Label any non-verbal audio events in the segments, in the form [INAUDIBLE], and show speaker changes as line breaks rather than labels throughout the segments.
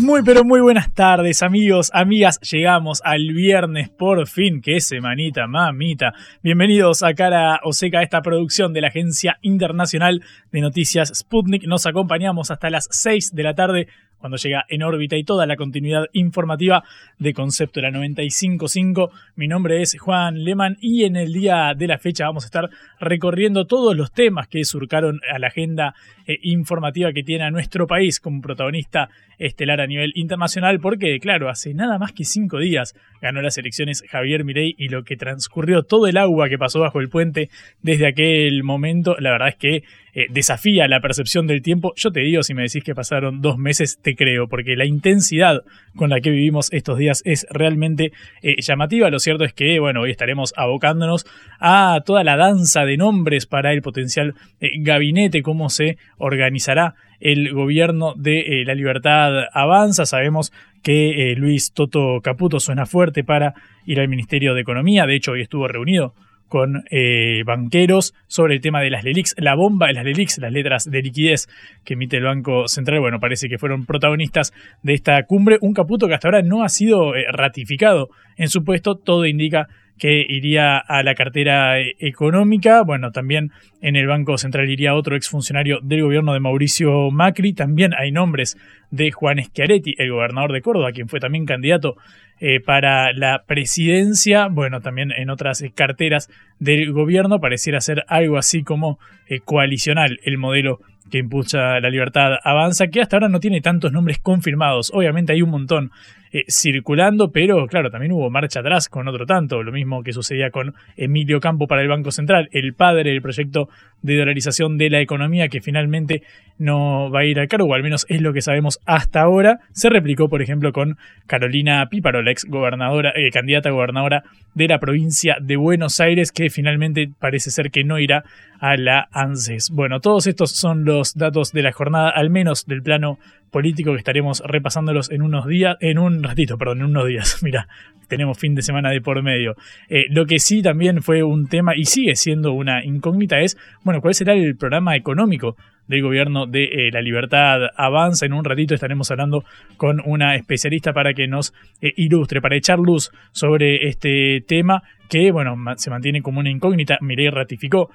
Muy pero muy buenas tardes amigos, amigas, llegamos al viernes por fin, qué semanita, mamita. Bienvenidos a Cara o Seca, esta producción de la Agencia Internacional de Noticias Sputnik. Nos acompañamos hasta las 6 de la tarde cuando llega en órbita y toda la continuidad informativa de Concepto de la 955. Mi nombre es Juan Leman y en el día de la fecha vamos a estar recorriendo todos los temas que surcaron a la agenda eh, informativa que tiene a nuestro país como protagonista estelar a nivel internacional porque, claro, hace nada más que cinco días ganó las elecciones Javier Mirey y lo que transcurrió todo el agua que pasó bajo el puente desde aquel momento, la verdad es que eh, desafía la percepción del tiempo. Yo te digo, si me decís que pasaron dos meses, te creo, porque la intensidad con la que vivimos estos días es realmente eh, llamativa. Lo cierto es que, bueno, hoy estaremos abocándonos a toda la danza de nombres para el potencial eh, gabinete, cómo se organizará el gobierno de la libertad avanza. Sabemos que Luis Toto Caputo suena fuerte para ir al Ministerio de Economía. De hecho, hoy estuvo reunido con eh, banqueros sobre el tema de las LELIX, la bomba de las LELIX, las letras de liquidez que emite el Banco Central. Bueno, parece que fueron protagonistas de esta cumbre. Un caputo que hasta ahora no ha sido eh, ratificado en su puesto. Todo indica que iría a la cartera eh, económica. Bueno, también en el Banco Central iría otro exfuncionario del gobierno de Mauricio Macri. También hay nombres de Juan Schiaretti, el gobernador de Córdoba, quien fue también candidato eh, para la presidencia. Bueno, también en otras eh, carteras del gobierno pareciera ser algo así como coalicional el modelo que impulsa la libertad avanza, que hasta ahora no tiene tantos nombres confirmados. Obviamente hay un montón eh, circulando, pero claro, también hubo marcha atrás con otro tanto, lo mismo que sucedía con Emilio Campo para el Banco Central, el padre del proyecto de dolarización de la economía que finalmente no va a ir al cargo, o al menos es lo que sabemos hasta ahora. Se replicó, por ejemplo, con Carolina Píparo, la ex gobernadora, eh, candidata a gobernadora de la provincia de Buenos Aires, que finalmente parece ser que no irá a la ANSES. Bueno, todos estos son los datos de la jornada, al menos del plano político que estaremos repasándolos en unos días, en un ratito, perdón, en unos días. [LAUGHS] Mira, tenemos fin de semana de por medio. Eh, lo que sí también fue un tema y sigue siendo una incógnita es, bueno, ¿cuál será el programa económico del gobierno de eh, la libertad avanza? En un ratito estaremos hablando con una especialista para que nos eh, ilustre, para echar luz sobre este tema que, bueno, se mantiene como una incógnita. Mirei ratificó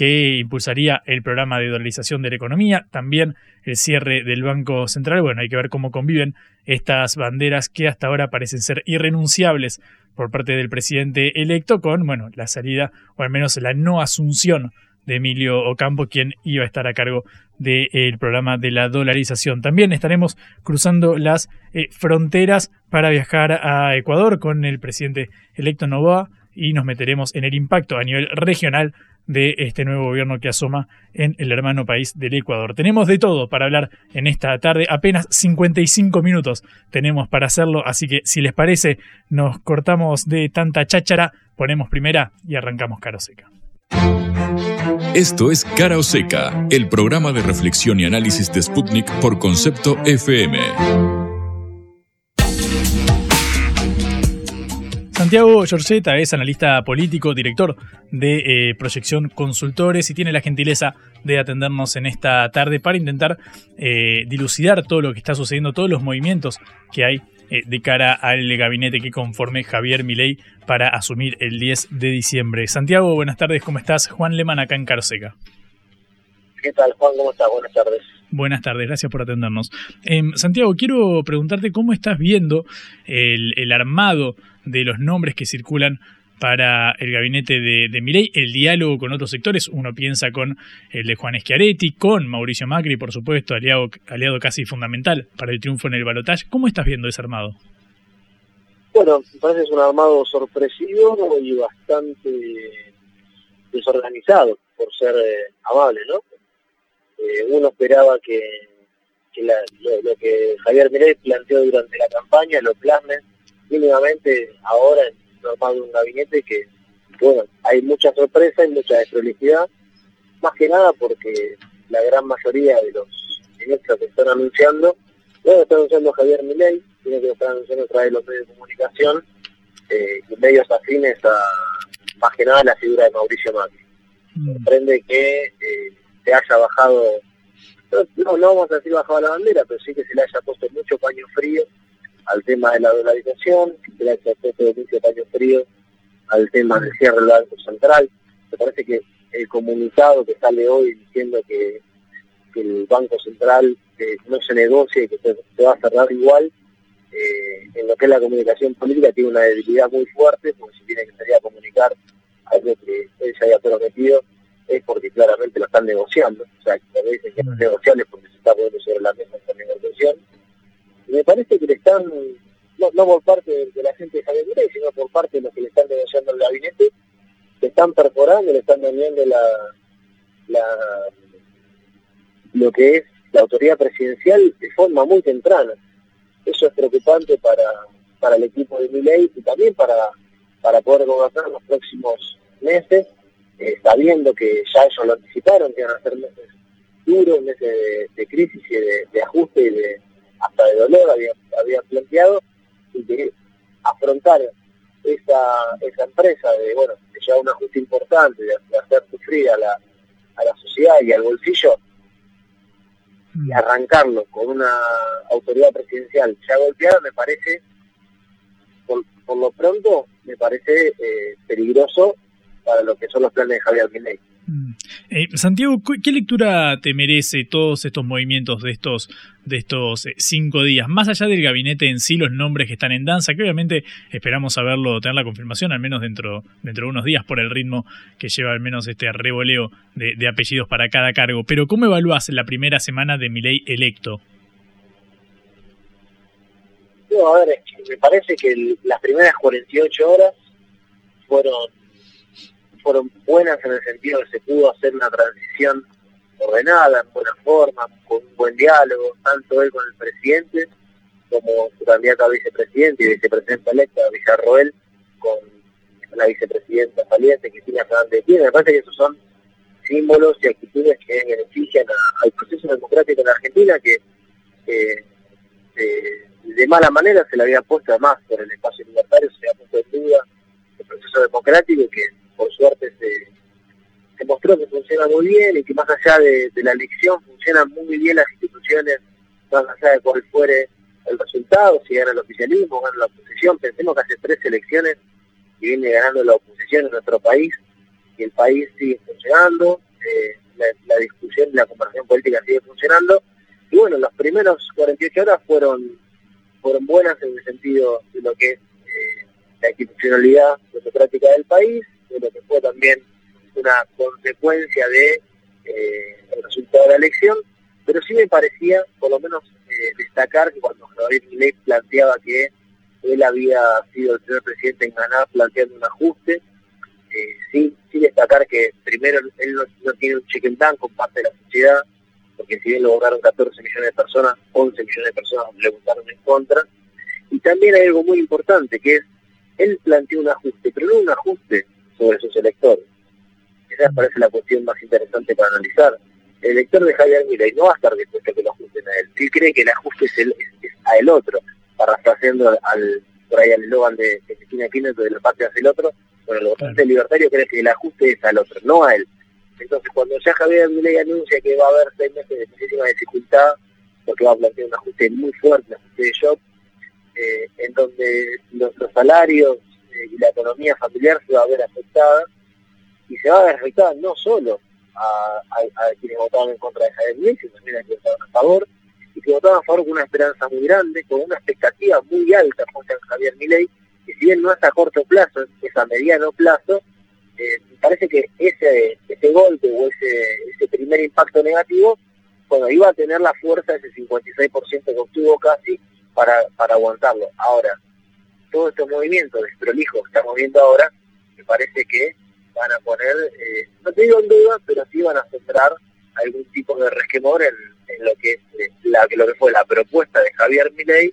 que impulsaría el programa de dolarización de la economía, también el cierre del Banco Central. Bueno, hay que ver cómo conviven estas banderas que hasta ahora parecen ser irrenunciables por parte del presidente electo con, bueno, la salida o al menos la no asunción de Emilio Ocampo, quien iba a estar a cargo del programa de la dolarización. También estaremos cruzando las eh, fronteras para viajar a Ecuador con el presidente electo Novoa y nos meteremos en el impacto a nivel regional de este nuevo gobierno que asoma en el hermano país del Ecuador. Tenemos de todo para hablar en esta tarde, apenas 55 minutos tenemos para hacerlo, así que si les parece nos cortamos de tanta cháchara, ponemos primera y arrancamos Cara Seca.
Esto es Cara o Seca, el programa de reflexión y análisis de Sputnik por concepto FM.
Santiago Giorgetta es analista político, director de eh, Proyección Consultores y tiene la gentileza de atendernos en esta tarde para intentar eh, dilucidar todo lo que está sucediendo, todos los movimientos que hay eh, de cara al gabinete que conforme Javier Milei para asumir el 10 de diciembre. Santiago, buenas tardes, ¿cómo estás? Juan Leman acá en Carseca.
¿Qué tal, Juan? ¿Cómo estás? Buenas tardes.
Buenas tardes, gracias por atendernos. Em, Santiago, quiero preguntarte cómo estás viendo el, armado de los nombres que circulan para el gabinete de, de Milei, el diálogo con otros sectores, uno piensa con el de Juan Schiaretti, con Mauricio Macri, por supuesto, aliado, aliado casi fundamental para el triunfo en el balotaje. ¿Cómo estás viendo ese armado?
Bueno, parece que es un armado sorpresivo y bastante desorganizado, por ser eh, amable, ¿no? Eh, uno esperaba que, lo, que Javier Milei planteó durante la campaña lo plasme mínimamente ahora en de un gabinete que, bueno, hay mucha sorpresa y mucha desprolijidad, más que nada porque la gran mayoría de los ministros que están anunciando, no lo está anunciando Javier Milei, sino que lo están anunciando a través de los medios de comunicación eh, y medios afines a, más que nada, la figura de Mauricio Macri. Mm. Sorprende que eh, se haya bajado, no, no vamos a decir bajado la bandera, pero sí que se le haya puesto mucho paño frío al tema de la dolarización, que se le haya puesto mucho paño frío al tema del cierre del Banco Central. Me parece que el comunicado que sale hoy diciendo que, el Banco Central no se negocia y que se, va a cerrar igual, eh, en lo que es la comunicación política tiene una debilidad muy fuerte, porque si tiene que salir a comunicar algo que él se haya prometido, es porque claramente lo están negociando. O sea, que dicen que no es negociable porque se está poniendo sobre la mesa esta negociación. Y me parece que le están, no, no por parte de, la gente de Javier Milei, sino por parte de los que le están negociando el gabinete, le están perforando, le están dañando la, la, lo que es la autoridad presidencial de forma muy temprana. Eso es preocupante para, para el equipo de Milei y también para, para poder gobernar los próximos meses eh, sabiendo que ya ellos lo anticiparon, que iban a ser meses duros, meses de, crisis y de, ajuste y de hasta de dolor habían planteado, y que afrontar esa, esa empresa de, bueno, de llevar un ajuste importante, de, hacer sufrir a la, a la sociedad y al bolsillo, y mm. arrancarlo con una autoridad presidencial ya golpeada, me parece, por, lo pronto, me parece eh, peligroso para lo que son los planes de Javier Milei. Mm.
Eh, Santiago, ¿qué lectura te merece todos estos movimientos de estos, de estos eh, cinco días? Más allá del gabinete en sí, los nombres que están en danza, que obviamente esperamos saberlo, tener la confirmación, al menos dentro, dentro de unos días, por el ritmo que lleva al menos este revoleo de, apellidos para cada cargo. Pero ¿cómo evalúas la primera semana de Milei electo?
No, a ver, me parece que las primeras 48 horas fueron fueron buenas en el sentido de que se pudo hacer una transición ordenada, en buena forma, con un buen diálogo, tanto él con el presidente como su candidato a vicepresidente y vicepresidenta electa, Villarroel, con la vicepresidenta saliente, Cristina Fernández de Me parece que esos son símbolos y actitudes que benefician al proceso democrático en Argentina, que de mala manera se le había puesto además por el espacio libertario, se le había puesto en duda el proceso democrático que por suerte se, mostró que funciona muy bien y que más allá de, la elección funcionan muy bien las instituciones, más allá de cuál fuere el resultado, si gana el oficialismo, gana la oposición. Pensemos que hace tres elecciones y viene ganando la oposición en nuestro país y el país sigue funcionando, eh, la, discusión y la conversación política sigue funcionando. Y bueno, las primeras 48 horas fueron, fueron buenas en el sentido de lo que es eh, la institucionalidad democrática del país, de que fue también una consecuencia de eh, el resultado de la elección, pero sí me parecía, por lo menos, eh, destacar que cuando Javier Milei planteaba que él había sido el primer presidente en ganar planteando un ajuste, eh, sí, sí destacar que primero él no, tiene un cheque en blanco parte de la sociedad, porque si bien lo lograron 14 millones de personas, 11 millones de personas le votaron en contra, y también hay algo muy importante, que es, él planteó un ajuste, pero no un ajuste sobre sus electores. Esa me parece la cuestión más interesante para analizar. El elector de Javier Milei no va a estar dispuesto a que lo ajusten a él. Si cree que el ajuste es, el, a el otro, parafraseando al, por ahí al eslogan de, Cristina Kirchner de la patria hacia el otro, bueno, el votante libertario cree que el ajuste es al otro, no a él. Entonces, cuando ya Javier Milei anuncia que va a haber seis meses de muchísima dificultad, porque va a plantear un ajuste muy fuerte, un ajuste de shock, eh, en donde los salarios y la economía familiar se va a ver afectada y se va a ver afectada no solo a, quienes votaban en contra de Javier Milei, sino también a quienes votaban a favor, y que votaban a favor con una esperanza muy grande, con una expectativa muy alta junto a Javier Milei, que si bien no es a corto plazo, es a mediano plazo, eh, parece que ese, ese golpe o ese, ese primer impacto negativo, bueno, iba a tener la fuerza ese 56% que obtuvo casi para, para aguantarlo. Ahora, todos estos movimientos desprolijos que estamos viendo ahora, me parece que van a poner, eh, no te digo en duda, pero sí van a centrar algún tipo de resquemor en, lo que es eh, la, lo que fue la propuesta de Javier Milei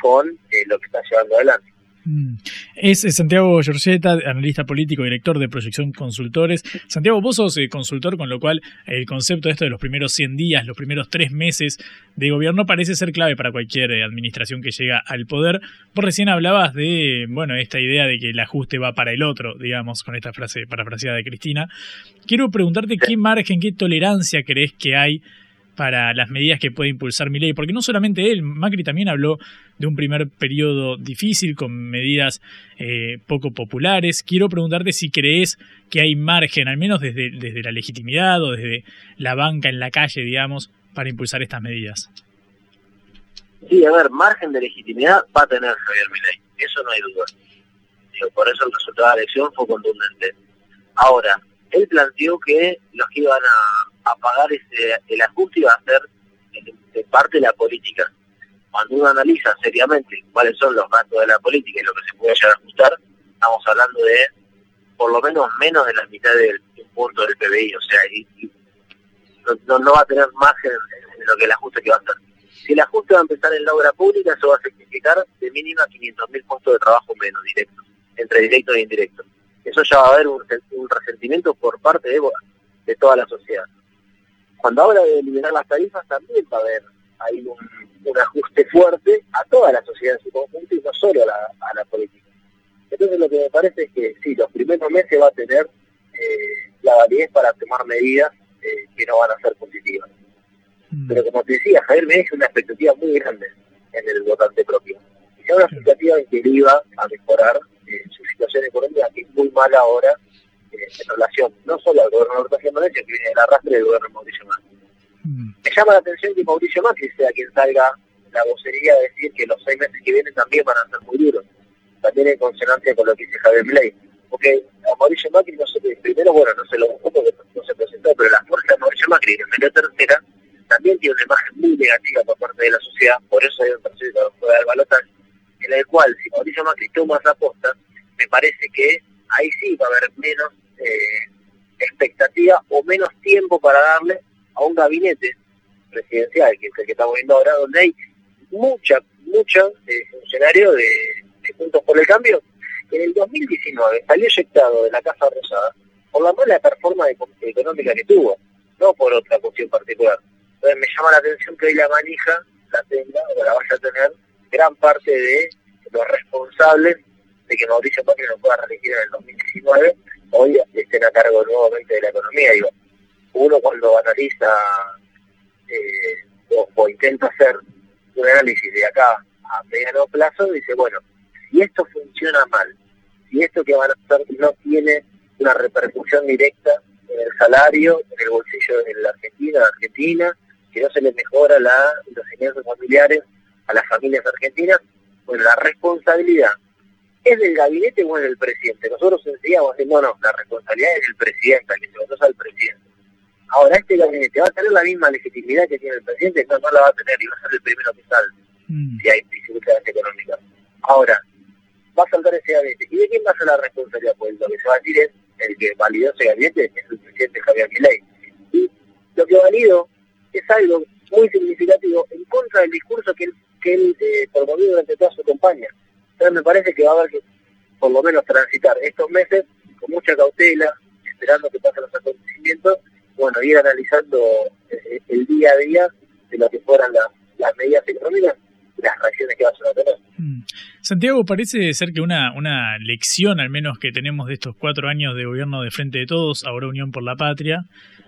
con eh, lo que está llevando adelante.
Mm. Es Santiago Giorgetta, analista político, director de Proyección Consultores. Santiago, vos sos eh, consultor, con lo cual el concepto de esto de los primeros 100 días, los primeros tres meses de gobierno parece ser clave para cualquier eh, administración que llega al poder. Vos recién hablabas de, bueno, esta idea de que el ajuste va para el otro, digamos, con esta frase parafraseada de Cristina. Quiero preguntarte qué margen, qué tolerancia crees que hay para las medidas que puede impulsar mi ley, porque no solamente él, Macri también habló de un primer periodo difícil con medidas eh, poco populares. Quiero preguntarte si crees que hay margen, al menos desde, desde la legitimidad o desde la banca en la calle, digamos, para impulsar estas medidas.
Sí, a ver, margen de legitimidad va a tener Javier Milei, eso no hay duda. por eso el resultado de la elección fue contundente. Ahora, él planteó que los que iban a a pagar ese, el ajuste iba a ser de parte de la política. Cuando uno analiza seriamente cuáles son los gastos de la política y lo que se puede llegar a ajustar, estamos hablando de por lo menos menos de la mitad del, punto del PBI, o sea, no, no, va a tener margen en, lo que el ajuste que va a hacer. Si el ajuste va a empezar en la obra pública, eso va a significar de mínima 500.000 puestos de trabajo menos directos, entre directos e indirectos. Eso ya va a haber un, resentimiento por parte de toda la sociedad cuando habla de eliminar las tarifas también va a haber ahí un, ajuste fuerte a toda la sociedad en su conjunto y no solo a la, política. Entonces lo que me parece es que sí, los primeros meses va a tener eh, la validez para tomar medidas eh, que no van a ser positivas. Mm. Pero como te decía, Javier me deja una expectativa muy grande en el votante propio. Y una expectativa en que él iba a mejorar eh, su situación económica, que es muy mala ahora, en relación no solo al gobernador Tajen Valencia, que viene del arrastre del gobierno de Mauricio Macri. Mm. Me llama la atención que Mauricio Macri sea quien salga la vocería a decir que los seis meses que vienen también van a ser muy duros, también en consonancia con lo que dice Javier Milei. Porque a Mauricio Macri, no se, primero, bueno, no se lo buscó porque no se presentó, pero la fuerza de Mauricio Macri, en medio tercera, también tiene una imagen muy negativa por parte de la sociedad, por eso hay un tercero que del balotaje, en el cual, si Mauricio Macri toma esa aposta, me parece que ahí sí va a haber menos eh, expectativa o menos tiempo para darle a un gabinete presidencial, que es el que estamos viendo ahora, donde hay mucha, mucha eh, funcionario de, Puntos por el Cambio, que en el 2019 salió eyectado de la Casa Rosada por la mala performance económica que tuvo, no por otra cuestión particular. Entonces me llama la atención que hoy la manija la tenga o la vaya a tener gran parte de los responsables de que Mauricio Macri no pueda reelegir en el 2019 hoy estén a cargo nuevamente de la economía. Digo, uno cuando analiza eh, o, intenta hacer un análisis de acá a mediano plazo, dice, bueno, si esto funciona mal, si esto que van a hacer no tiene una repercusión directa en el salario, en el bolsillo de la Argentina, Argentina, que no se le mejora la, los ingresos familiares a las familias argentinas, bueno, la responsabilidad ¿Es del gabinete o es del presidente? Nosotros decíamos, no, no, la responsabilidad es del presidente, que se al presidente. Ahora, ¿este gabinete va a tener la misma legitimidad que tiene el presidente? No, no la va a tener y va a ser el primero que salga mm. si hay dificultades económicas. Ahora, va a saltar ese gabinete. ¿Y de quién va a ser la responsabilidad? Pues lo que se va a decir es el que validó ese gabinete es el presidente Javier Milei. Y lo que valido es algo muy significativo en contra del discurso que él, que él eh, promovió durante toda su campaña. Entonces me parece que va a haber que, por lo menos, transitar estos meses con mucha cautela, esperando que pasen los acontecimientos, bueno, ir analizando eh, el día a día de lo que fueran las, medidas económicas, las reacciones que vas a tener.
Mm. Santiago, parece ser que una, una lección, al menos que tenemos de estos cuatro años de gobierno de Frente de Todos, ahora Unión por la Patria,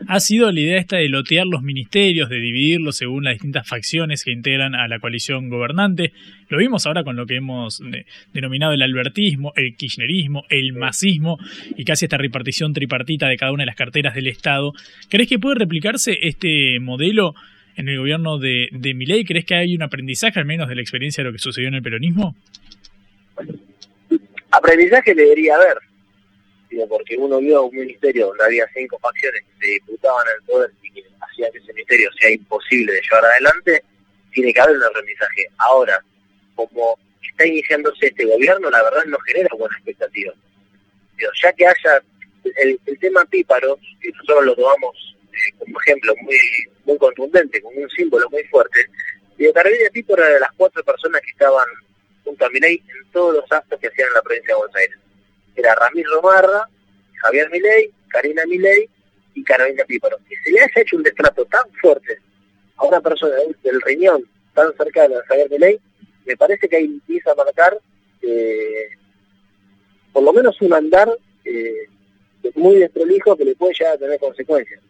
ha sido la idea esta de lotear los ministerios, de dividirlos según las distintas facciones que integran a la coalición gobernante. Lo vimos ahora con lo que hemos denominado el albertismo, el kirchnerismo, el masismo y casi esta repartición tripartita de cada una de las carteras del Estado. ¿Crees que puede replicarse este modelo en el gobierno de, de Milei? ¿Crees que hay un aprendizaje al menos de la experiencia de lo que sucedió en el peronismo?
Aprendizaje debería haber, porque uno vio un ministerio donde había cinco facciones que se disputaban el poder y que hacían que ese ministerio sea imposible de llevar adelante, tiene que haber un aprendizaje. Ahora, como está iniciándose este gobierno, la verdad no genera buena expectativa. ya que haya el, tema píparo, que nosotros lo tomamos eh, como ejemplo muy muy contundente, como un símbolo muy fuerte, y de Carolina Píparo era de las cuatro personas que estaban junto a Milei en todos los actos que hacían en la provincia de Buenos Aires era Ramiro Marra, Javier Milei, Karina Milei y Carolina Píparo. Que se le haya hecho un destrato tan fuerte a una persona del riñón tan cercana a Javier Milei, me parece que ahí empieza a marcar eh, por lo menos un andar eh, muy desprolijo que le puede llegar a tener consecuencias.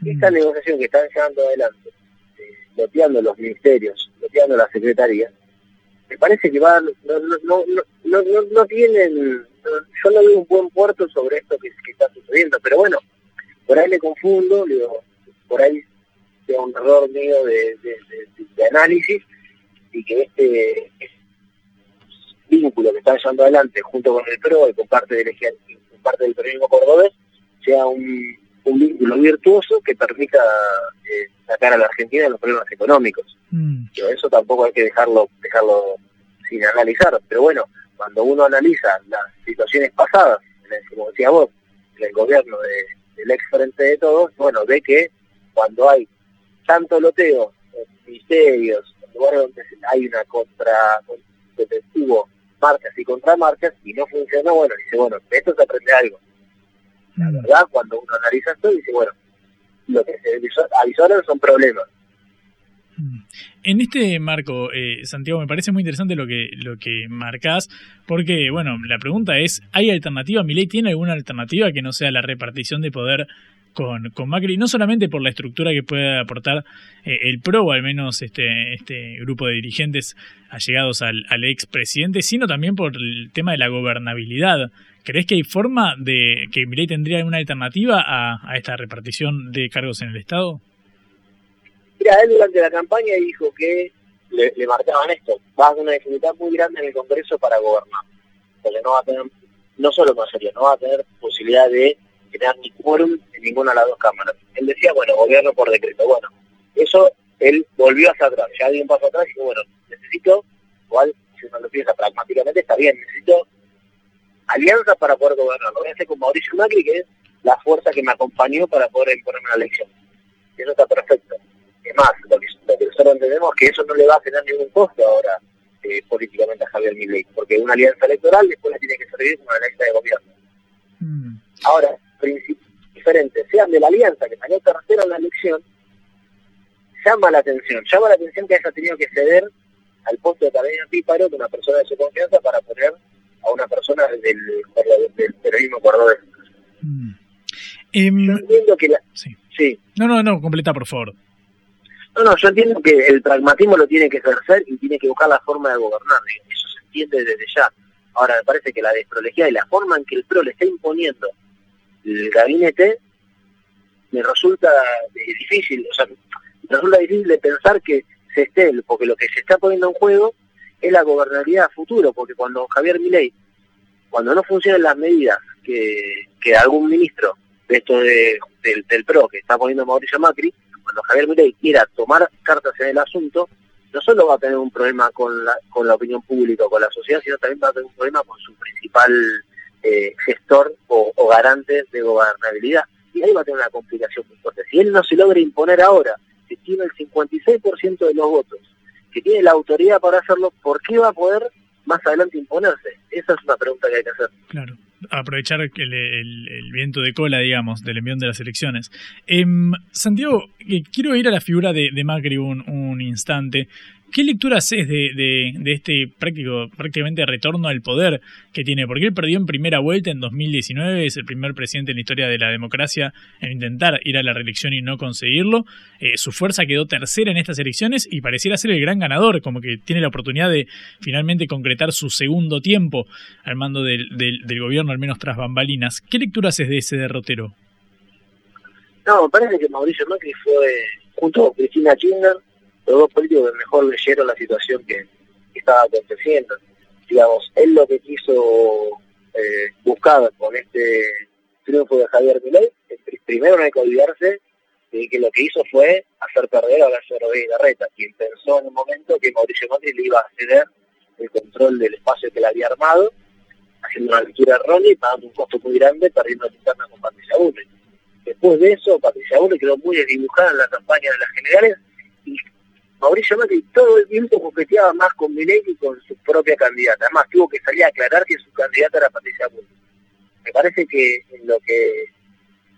Mm. Esta negociación que están llevando adelante, eh, los ministerios, bloqueando la secretaría, me parece que va, no, no, no, no, no tienen yo no veo un buen puerto sobre esto que, está sucediendo, pero bueno, por ahí me confundo, digo, por ahí sea un error mío de, análisis y que este, vínculo que está llevando adelante junto con el PRO y con parte del, con parte del periodismo cordobés sea un, vínculo virtuoso que permita eh, sacar a la Argentina de los problemas económicos. Mm. Pero eso tampoco hay que dejarlo dejarlo sin analizar, pero bueno, cuando uno analiza las situaciones pasadas, como decía vos, en el gobierno del ex frente de todos, bueno, ve que cuando hay tanto loteo en ministerios, en lugares donde hay una contra, donde hubo marcas y contramarcas y no funcionó, bueno, dice, bueno, de esto se aprende algo. La mm. verdad, cuando uno analiza esto, dice, bueno, lo que se avisaron son problemas.
Mm. En este marco, eh, Santiago, me parece muy interesante lo que, lo que marcás, porque, bueno, la pregunta es, ¿hay alternativa? ¿Milei tiene alguna alternativa que no sea la repartición de poder con, con Macri? No solamente por la estructura que puede aportar eh, el PRO, o al menos este, este grupo de dirigentes allegados al, al expresidente, sino también por el tema de la gobernabilidad. ¿Crees que hay forma de que Milei tendría alguna alternativa a, esta repartición de cargos en el Estado?
Mira, él durante la campaña dijo que le, marcaban esto, va a una dificultad muy grande en el Congreso para gobernar, porque no va a tener, no solo mayoría, no va a tener posibilidad de tener ni quórum en ninguna de las dos cámaras. Él decía, bueno, gobierno por decreto. Bueno, eso él volvió hacia atrás, ya dio un paso atrás y dijo, bueno, necesito, igual, si uno lo piensa pragmáticamente, está bien, necesito alianzas para poder gobernar. Lo voy a hacer con Mauricio Macri, que es la fuerza que me acompañó para poder imponerme una elección. Eso está perfecto. Es más, lo que, nosotros entendemos es que eso no le va a tener ningún costo ahora eh, políticamente a Javier Milei, porque una alianza electoral después le tiene que servir como una alianza de gobierno. Mm. Ahora, principios diferentes, sean de la alianza que salió tercera en la elección, llama la atención, llama la atención que haya tenido que ceder al puesto de Carolina Píparo, de una persona de su confianza, para poner a una persona del, del, terrorismo cordobés. Mm. Em, Yo entiendo que la...
Sí. sí. No, no, no, completa por favor.
No, no, yo entiendo que el pragmatismo lo tiene que ejercer y tiene que buscar la forma de gobernar, eso se entiende desde ya. Ahora, me parece que la desprolejía y la forma en que el PRO le está imponiendo el gabinete me resulta difícil, o sea, me resulta difícil de pensar que se esté, porque lo que se está poniendo en juego es la gobernabilidad a futuro, porque cuando Javier Milei, cuando no funcionan las medidas que, que algún ministro de esto de, del, del PRO que está poniendo Mauricio Macri, cuando Javier Milei quiera tomar cartas en el asunto, no solo va a tener un problema con la, con la opinión pública con la sociedad, sino también va a tener un problema con su principal eh, gestor o, garante de gobernabilidad. Y ahí va a tener una complicación muy fuerte. Si él no se logra imponer ahora, si tiene el 56% de los votos, que tiene la autoridad para hacerlo, ¿por qué va a poder más adelante imponerse? Esa es una pregunta que hay que hacer.
Claro aprovechar el, el, viento de cola, digamos, del envión de las elecciones. Em, Santiago, eh, quiero ir a la figura de, Macri un, un, instante. ¿Qué lectura haces de, de, este práctico, prácticamente retorno al poder que tiene? Porque él perdió en primera vuelta en 2019, es el primer presidente en la historia de la democracia en intentar ir a la reelección y no conseguirlo. Eh, su fuerza quedó tercera en estas elecciones y pareciera ser el gran ganador, como que tiene la oportunidad de finalmente concretar su segundo tiempo al mando del, gobierno, al menos tras bambalinas. ¿Qué lectura haces de ese derrotero?
No, parece que Mauricio Macri fue, junto con Cristina Kirchner, los dos políticos mejor leyeron la situación que, estaba aconteciendo. Digamos, él lo que quiso eh, buscar con este triunfo de Javier Milei, primero no hay que olvidarse de que lo que hizo fue hacer perder a Horacio Rodríguez Garreta, quien pensó en un momento que Mauricio Macri le iba a ceder el control del espacio que le había armado, haciendo una lectura errónea y pagando un costo muy grande, perdiendo la interna con Patricia Bullrich. Después de eso, Patricia Bullrich quedó muy desdibujada en la campaña de las generales Mauricio Macri todo el tiempo coqueteaba más con Milei que con su propia candidata. Además, tuvo que salir a aclarar que su candidata era Patricia Bullrich. Me parece que en lo que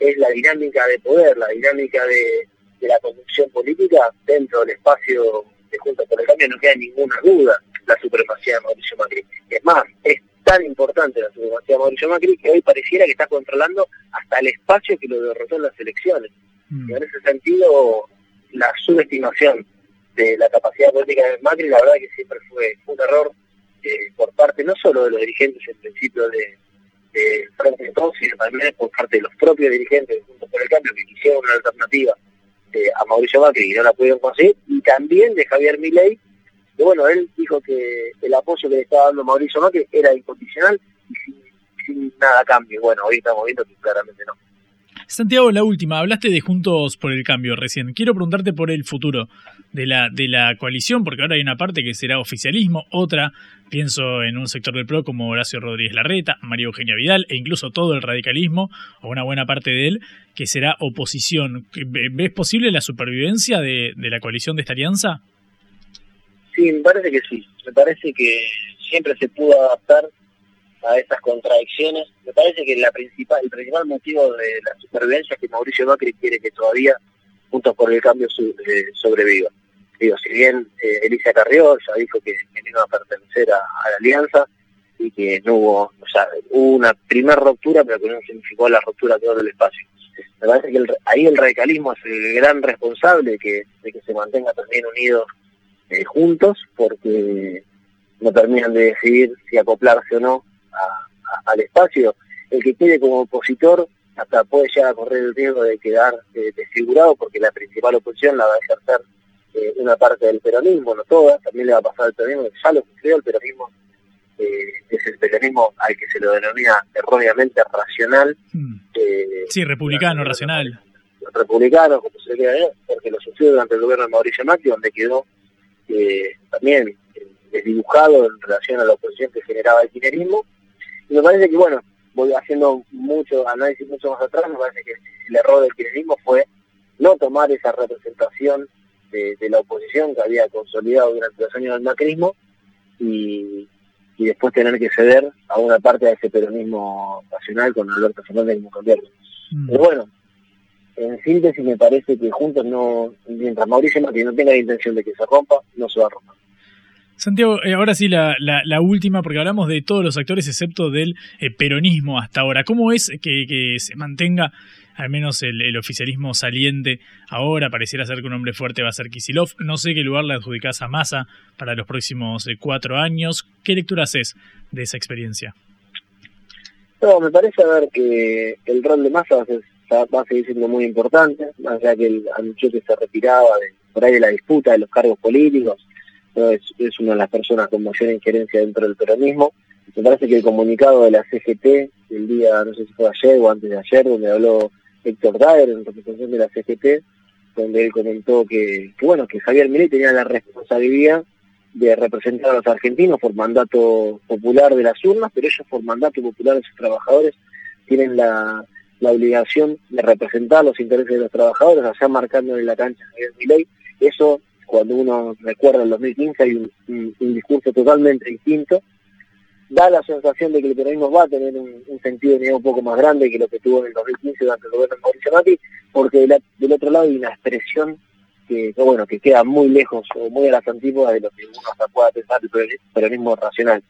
es la dinámica de poder, la dinámica de, la conducción política, dentro del espacio de Junta por el Cambio no queda ninguna duda la supremacía de Mauricio Macri. Es más, es tan importante la supremacía de Mauricio Macri que hoy pareciera que está controlando hasta el espacio que lo derrotó en las elecciones. Mm. Y en ese sentido, la subestimación de la capacidad política de Macri, la verdad que siempre fue un error eh, por parte no solo de los dirigentes en principio de, Frente de Todos, sino también por parte de los propios dirigentes de Juntos por el Cambio que quisieron una alternativa eh, a Mauricio Macri y no la pudieron conseguir, y también de Javier Milei, que bueno, él dijo que el apoyo que le estaba dando Mauricio Macri era incondicional y sin, sin nada cambio. Bueno, hoy estamos viendo que claramente no.
Santiago, la última, hablaste de Juntos por el Cambio recién. Quiero preguntarte por el futuro de la, de la coalición, porque ahora hay una parte que será oficialismo, otra, pienso en un sector del PRO como Horacio Rodríguez Larreta, María Eugenia Vidal e incluso todo el radicalismo, o una buena parte de él, que será oposición. ¿Ves posible la supervivencia de, de la coalición de esta alianza?
Sí, me parece que sí. Me parece que siempre se pudo adaptar a esas contradicciones. Me parece que la principal, el principal motivo de la supervivencia es que Mauricio Macri quiere que todavía Juntos por el Cambio eh, sobreviva. Digo, si bien eh, Elisa Carrió ya dijo que, no iba a pertenecer a, la alianza y que no hubo, o sea, hubo una primera ruptura, pero que no significó la ruptura de todo el espacio. Me parece que ahí el radicalismo es el gran responsable de que, de que se mantenga también unidos eh, juntos, porque no terminan de decidir si acoplarse o no al espacio, el que quede como opositor hasta puede llegar a correr el riesgo de quedar eh, desfigurado porque la principal oposición la va a ejercer eh, una parte del peronismo, no toda, también le va a pasar al peronismo, ya lo sufrió el peronismo, eh, es el peronismo al que se lo denomina erróneamente racional.
Hmm. sí, republicano, racional.
Republicano, como se le quiera porque lo sufrió durante el gobierno de Mauricio Macri, donde quedó también desdibujado en relación a la oposición que generaba el kirchnerismo y me parece que, bueno, voy haciendo mucho análisis mucho más atrás, me parece que el error del kirchnerismo fue no tomar esa representación de, la oposición que había consolidado durante los años del macrismo y, después tener que ceder a una parte de ese peronismo nacional con Alberto Fernández como candidato. Mm. Pero bueno, en síntesis me parece que juntos no, mientras Mauricio Macri no tenga la intención de que se rompa, no se va a romper.
Santiago, eh, ahora sí la, la, última, porque hablamos de todos los actores excepto del eh, peronismo hasta ahora. ¿Cómo es que, se mantenga al menos el, oficialismo saliente ahora? Pareciera ser que un hombre fuerte va a ser Kisilov. No sé qué lugar le adjudicás a Massa para los próximos eh, cuatro años. ¿Qué lectura haces de esa experiencia?
No, me parece ver que el rol de Massa va a, seguir siendo muy importante, más allá que él anunció que se retiraba de, por ahí de la disputa de los cargos políticos es, una de las personas con mayor injerencia dentro del peronismo. Me parece que el comunicado de la CGT, el día, no sé si fue ayer o antes de ayer, donde habló Héctor Daer en representación de la CGT, donde él comentó que, bueno, que Javier Milei tenía la responsabilidad de representar a los argentinos por mandato popular de las urnas, pero ellos por mandato popular de sus trabajadores tienen la, obligación de representar los intereses de los trabajadores, allá marcando en la cancha Javier Milei. Eso cuando uno recuerda el 2015 hay un, discurso totalmente distinto. Da la sensación de que el peronismo va a tener un, sentido de un poco más grande que lo que tuvo en el 2015 durante el gobierno de Mauricio Macri, porque del, otro lado hay una expresión que, bueno, que queda muy lejos o muy a las antípodas de lo que uno hasta pueda pensar el peronismo racional.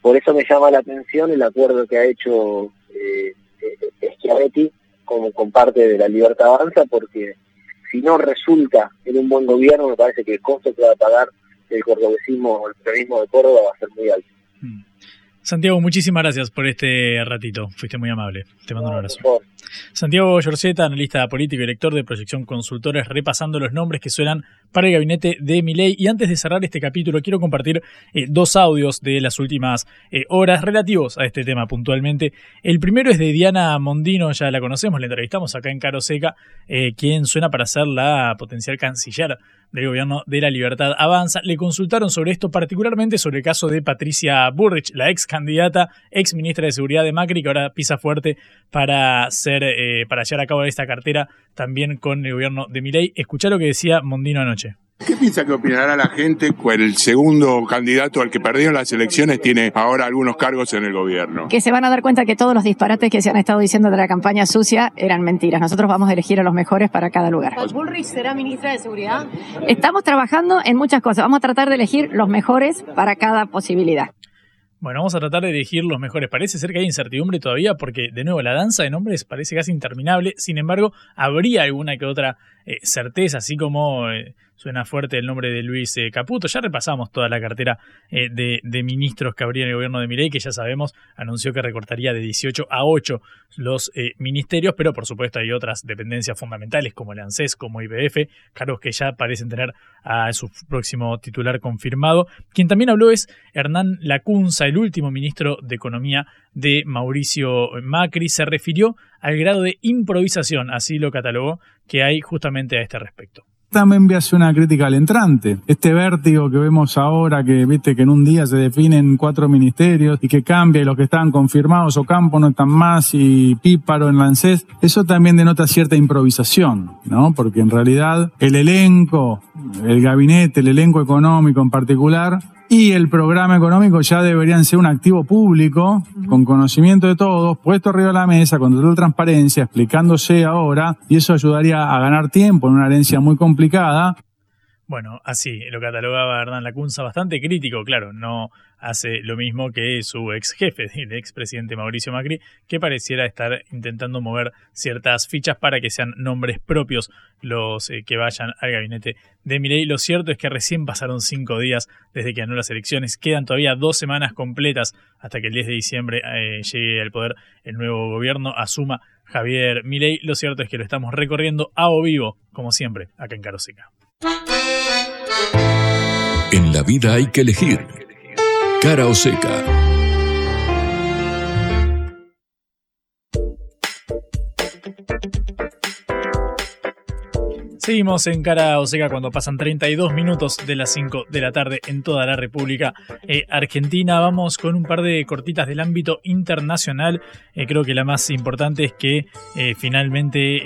Por eso me llama la atención el acuerdo que ha hecho eh, eh, Schiavetti como con parte de la Libertad Avanza, porque si no resulta en un buen gobierno, me parece que el costo que va a pagar el cordobesismo o el peronismo de Córdoba va a ser muy alto.
Mm. Santiago, muchísimas gracias por este ratito. Fuiste muy amable. Te mando un abrazo. Santiago Yorceta, analista político y director de Proyección Consultores, repasando los nombres que suenan para el gabinete de Miley. Y antes de cerrar este capítulo, quiero compartir eh, dos audios de las últimas eh, horas relativos a este tema puntualmente. El primero es de Diana Mondino, ya la conocemos, la entrevistamos acá en Caro Seca, eh, quien suena para ser la potencial canciller del gobierno de la libertad avanza. Le consultaron sobre esto, particularmente sobre el caso de Patricia Burrich, la ex candidata, ex ministra de Seguridad de Macri, que ahora pisa fuerte para, ser, eh, para llevar a cabo esta cartera también con el gobierno de Milei. Escuchá lo que decía Mondino anoche.
¿Qué piensa que opinará la gente cuando el segundo candidato al que perdió las elecciones tiene ahora algunos cargos en el gobierno?
Que se van a dar cuenta que todos los disparates que se han estado diciendo de la campaña sucia eran mentiras. Nosotros vamos a elegir a los mejores para cada lugar.
¿Bullrich será ministra de Seguridad?
Estamos trabajando en muchas cosas. Vamos a tratar de elegir los mejores para cada posibilidad.
Bueno, vamos a tratar de elegir los mejores. Parece ser que hay incertidumbre todavía porque, de nuevo, la danza de nombres parece casi interminable. Sin embargo, habría alguna que otra eh, certeza, así como eh, suena fuerte el nombre de Luis eh, Caputo. Ya repasamos toda la cartera de, ministros que habría en el gobierno de Milei, que ya sabemos anunció que recortaría de 18 a 8 los ministerios, pero por supuesto hay otras dependencias fundamentales como el ANSES, como IBF, cargos que ya parecen tener a su próximo titular confirmado. Quien también habló es Hernán Lacunza, el último ministro de Economía de Mauricio Macri. Se refirió al grado de improvisación, así lo catalogó, que hay justamente a este respecto
también a hacer una crítica al entrante. Este vértigo que vemos ahora, que viste que en un día se definen cuatro ministerios y que cambia y los que estaban confirmados o Campo no están más y Píparo en Lancés, eso también denota cierta improvisación, ¿no? Porque en realidad el elenco, el gabinete, el elenco económico en particular, y el programa económico ya deberían ser un activo público, con conocimiento de todos, puesto arriba de la mesa, con total transparencia, explicándose ahora, y eso ayudaría a ganar tiempo en una herencia muy complicada.
Bueno, así lo catalogaba Hernán Lacunza, bastante crítico, claro, no hace lo mismo que su ex jefe, [LAUGHS] el ex presidente Mauricio Macri, que pareciera estar intentando mover ciertas fichas para que sean nombres propios los eh, que vayan al gabinete de Milei. Lo cierto es que recién pasaron cinco días desde que ganó las elecciones, quedan todavía dos semanas completas hasta que el 10 de diciembre eh, llegue al poder el nuevo gobierno, asuma Javier Milei. Lo cierto es que lo estamos recorriendo a o vivo, como siempre, acá en Caroseca.
En la vida hay que elegir Cara o seca.
Seguimos en Cara o Seca cuando pasan 32 minutos de las 5 de la tarde en toda la República eh, Argentina. Vamos con un par de cortitas del ámbito internacional. Eh, creo que la más importante es que eh, finalmente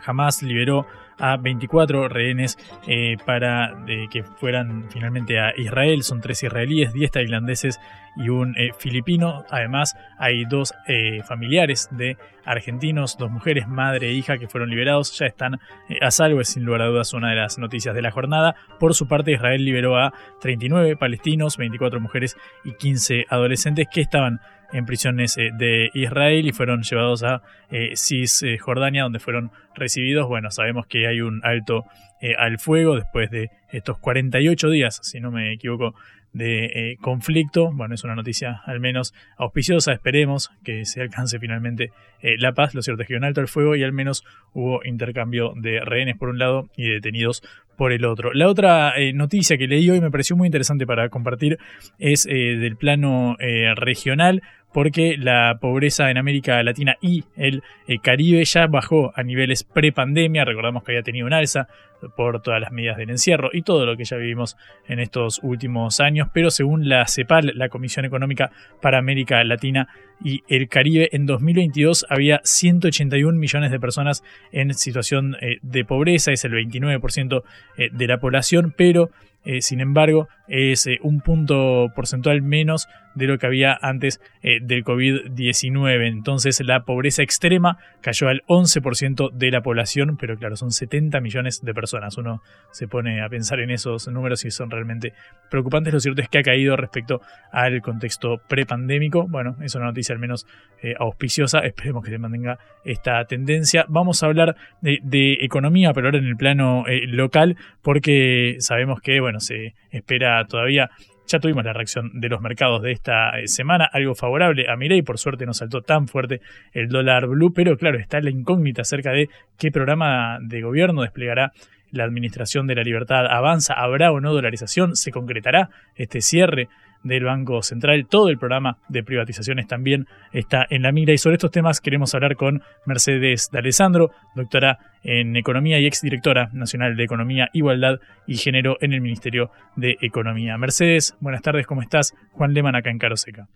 jamás liberó a 24 rehenes eh, para que fueran finalmente a Israel. Son tres israelíes, 10 tailandeses y un eh, filipino. Además, hay dos eh, familiares de argentinos, dos mujeres, madre e hija, que fueron liberados. Ya están a salvo, es sin lugar a dudas una de las noticias de la jornada. Por su parte, Israel liberó a 39 palestinos, 24 mujeres y 15 adolescentes que estaban en prisiones eh, de Israel y fueron llevados a eh, Cisjordania, donde fueron recibidos. Bueno, sabemos que hay un alto eh, al fuego después de estos 48 días, si no me equivoco, de conflicto. Bueno, es una noticia al menos auspiciosa. Esperemos que se alcance finalmente la paz. Lo cierto es que un alto al fuego y al menos hubo intercambio de rehenes por un lado y detenidos por el otro. La otra noticia que leí hoy me pareció muy interesante para compartir es del plano regional porque la pobreza en América Latina y el, eh, Caribe ya bajó a niveles pre-pandemia, recordamos que había tenido un alza por todas las medidas del encierro y todo lo que ya vivimos en estos últimos años, pero según la CEPAL, la Comisión Económica para América Latina y el Caribe, en 2022 había 181 millones de personas en situación eh, de pobreza, es el 29% eh, de la población, pero sin embargo, es un punto porcentual menos de lo que había antes eh, del COVID-19. Entonces la pobreza extrema cayó al 11% de la población, pero claro, son 70 millones de personas. Uno se pone a pensar en esos números y son realmente preocupantes. Lo cierto es que ha caído respecto al contexto prepandémico. Bueno, es una noticia al menos eh, auspiciosa. Esperemos que se mantenga esta tendencia. Vamos a hablar de, economía, pero ahora en el plano eh, local, porque sabemos que, bueno, se espera todavía ya tuvimos la reacción de los mercados de esta eh, semana, algo favorable a Mirei, por suerte no saltó tan fuerte el dólar blue, pero claro, está la incógnita acerca de qué programa de gobierno desplegará la Administración de la Libertad. ¿Avanza? ¿Habrá o no dolarización? ¿Se concretará este cierre del Banco Central. Todo el programa de privatizaciones también está en la mira y sobre estos temas queremos hablar con Mercedes D'Alessandro, doctora en Economía y exdirectora nacional de Economía, Igualdad y Género en el Ministerio de Economía. Mercedes, buenas tardes, ¿cómo estás? Juan Leman acá en Caroseca.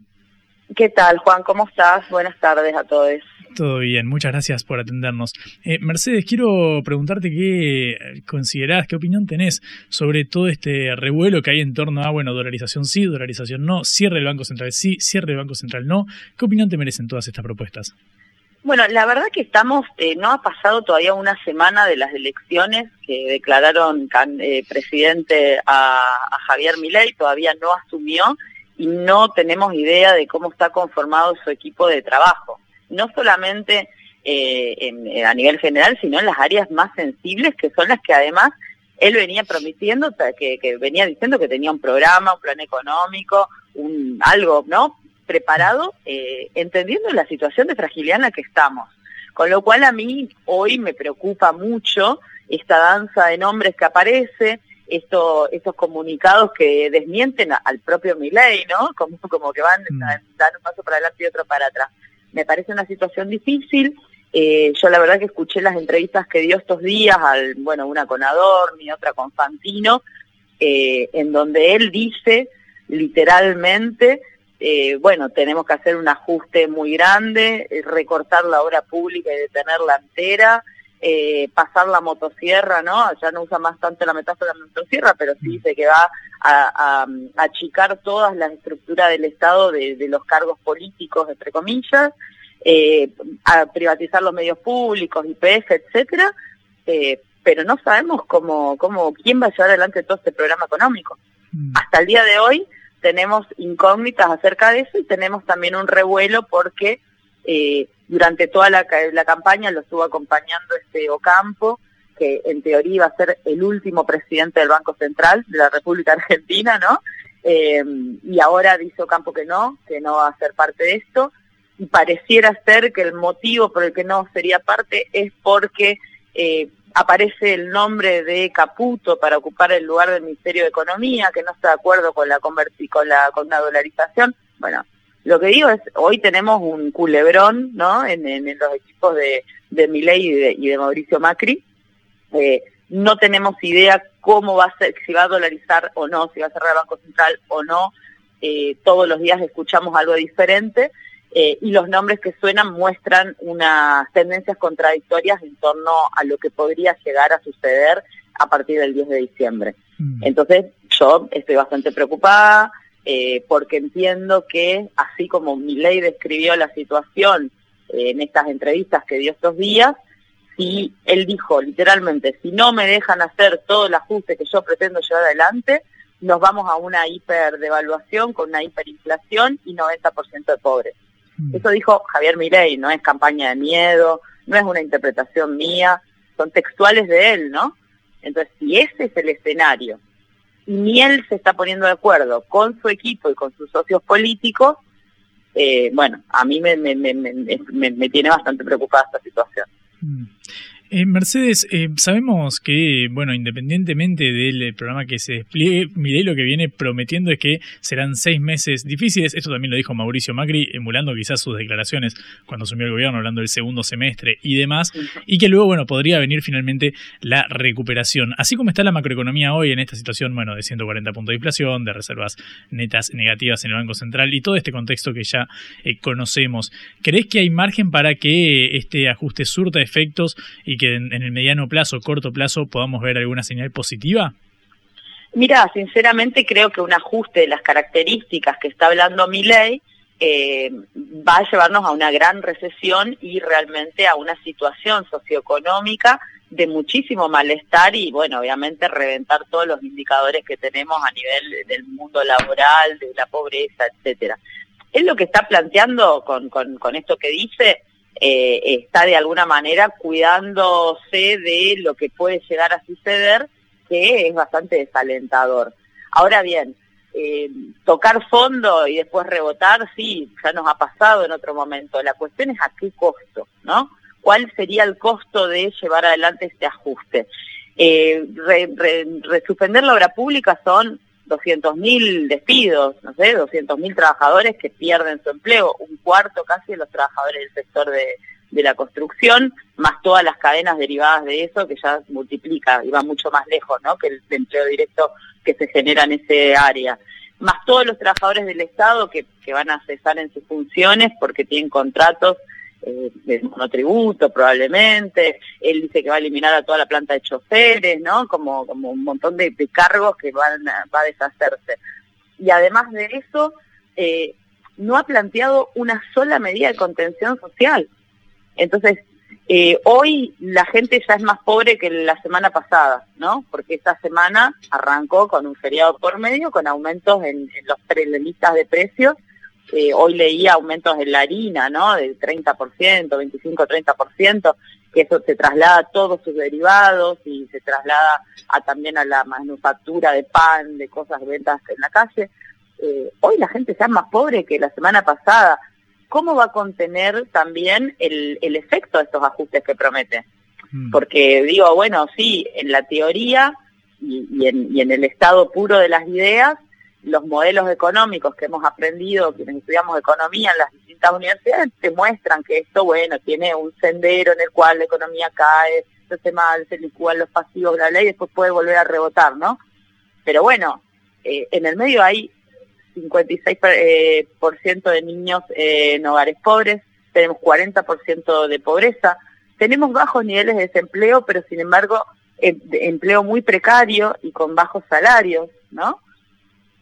¿Qué tal, Juan? ¿Cómo estás? Buenas tardes a todos.
Todo bien, muchas gracias por atendernos. Eh, Mercedes, quiero preguntarte qué considerás, qué opinión tenés sobre todo este revuelo que hay en torno a, bueno, dolarización sí, dolarización no, cierre del Banco Central sí, cierre del Banco Central no. ¿Qué opinión te merecen todas estas propuestas?
Bueno, la verdad que estamos, eh, no ha pasado todavía una semana de las elecciones que declararon eh, presidente a, a Javier Milei, todavía no asumió y no tenemos idea de cómo está conformado su equipo de trabajo. No solamente eh, a nivel general, sino en las áreas más sensibles, que son las que además él venía prometiendo, que, que venía diciendo que tenía un programa, un plan económico, un algo, ¿no? Preparado, eh, entendiendo la situación de fragilidad en la que estamos. Con lo cual a mí hoy me preocupa mucho esta danza de nombres que aparece, esto, estos comunicados que desmienten al propio Milei, ¿no? Como, como que van, mm. dan un paso para adelante y otro para atrás. Me parece una situación difícil. Eh, yo la verdad que escuché las entrevistas que dio estos días, al, bueno, una con Adorni, otra con Fantino, eh, en donde él dice literalmente, eh, bueno, tenemos que hacer un ajuste muy grande, recortar la obra pública y detenerla entera, eh, pasar la motosierra, ¿no? Ya no usa más tanto la metáfora de la motosierra, pero sí dice que va a, achicar todas las estructuras del Estado de, los cargos políticos, entre comillas, eh, a privatizar los medios públicos, IPF, etcétera, eh, pero no sabemos cómo, cómo, quién va a llevar adelante todo este programa económico. Mm. Hasta el día de hoy tenemos incógnitas acerca de eso y tenemos también un revuelo porque eh, durante toda la, campaña lo estuvo acompañando este Ocampo, que en teoría iba a ser el último presidente del Banco Central de la República Argentina, ¿no? Eh, y ahora dice Ocampo que no, que no va a ser parte de esto. Y pareciera ser que el motivo por el que no sería parte es porque eh, aparece el nombre de Caputo para ocupar el lugar del Ministerio de Economía, que no está de acuerdo con la, con la, con la dolarización. Bueno, lo que digo es, hoy tenemos un culebrón, ¿no? En, los equipos de, de Milei y de, Mauricio Macri. Eh, no tenemos idea cómo va a ser, si va a dolarizar o no, si va a cerrar el Banco Central o no. Eh, todos los días escuchamos algo diferente eh, y los nombres que suenan muestran unas tendencias contradictorias en torno a lo que podría llegar a suceder a partir del 10 de diciembre. Mm. Entonces, yo estoy bastante preocupada. Eh, porque entiendo que así como Milei describió la situación eh, en estas entrevistas que dio estos días, si él dijo literalmente, si no me dejan hacer todo el ajuste que yo pretendo llevar adelante, nos vamos a una hiperdevaluación con una hiperinflación y 90% de pobres. Mm. Eso dijo Javier Milei, no es campaña de miedo, no es una interpretación mía, son textuales de él, ¿no? Entonces, si ese es el escenario ni él se está poniendo de acuerdo con su equipo y con sus socios políticos, eh, bueno, a mí me, me, me, me, tiene bastante preocupada esta situación.
Eh, Mercedes, eh, sabemos que, bueno, independientemente del eh, programa que se despliegue, Milei lo que viene prometiendo es que serán seis meses difíciles. Esto también lo dijo Mauricio Macri, emulando quizás sus declaraciones cuando asumió el gobierno, hablando del segundo semestre y demás. Y que luego, bueno, podría venir finalmente la recuperación. Así como está la macroeconomía hoy en esta situación, bueno, de 140 puntos de inflación, de reservas netas negativas en el Banco Central y todo este contexto que ya conocemos. ¿Crees que hay margen para que este ajuste surta efectos y que en, el mediano plazo, corto plazo, podamos ver alguna señal positiva?
Mira, sinceramente creo que un ajuste de las características que está hablando mi ley eh, va a llevarnos a una gran recesión y realmente a una situación socioeconómica de muchísimo malestar y bueno, obviamente reventar todos los indicadores que tenemos a nivel del mundo laboral, de la pobreza, etcétera. Es lo que está planteando con, esto que dice, eh, está de alguna manera cuidándose de lo que puede llegar a suceder, que es bastante desalentador. Ahora bien, eh, tocar fondo y después rebotar, sí, ya nos ha pasado en otro momento. La cuestión es a qué costo, ¿no? ¿Cuál sería el costo de llevar adelante este ajuste? Eh, suspender la obra pública son 200.000 despidos, no sé, 200.000 trabajadores que pierden su empleo, un cuarto casi de los trabajadores del sector de, de la construcción, más todas las cadenas derivadas de eso, que ya multiplica y va mucho más lejos ¿no? que el empleo directo que se genera en ese área. Más todos los trabajadores del Estado que, que van a cesar en sus funciones porque tienen contratos eh, monotributo probablemente. Él dice que va a eliminar a toda la planta de choferes, ¿no? Como, como un montón de, cargos que van a, va a deshacerse. Y además de eso, eh, no ha planteado una sola medida de contención social. Entonces, eh, hoy la gente ya es más pobre que la semana pasada, ¿no? Porque esta semana arrancó con un feriado por medio, con aumentos en, los listas de precios. Eh, hoy leía aumentos en la harina, ¿no? Del 30%, 25-30%, que eso se traslada a todos sus derivados y se traslada a, también a la manufactura de pan, de cosas ventas en la calle. Eh, hoy la gente ya es más pobre que la semana pasada. ¿cómo va a contener también el, el efecto de estos ajustes que promete? Mm. Porque digo, bueno, sí, en la teoría y, en, y en el estado puro de las ideas, los modelos económicos que hemos aprendido, quienes estudiamos economía en las distintas universidades, te muestran que esto, bueno, tiene un sendero en el cual la economía cae, se hace mal, se licúan los pasivos, de la ley, después puede volver a rebotar, ¿no? Pero bueno, eh, en el medio hay 56% eh, por ciento de niños en hogares pobres, tenemos 40% de pobreza, tenemos bajos niveles de desempleo, pero sin embargo em, empleo muy precario y con bajos salarios, ¿no?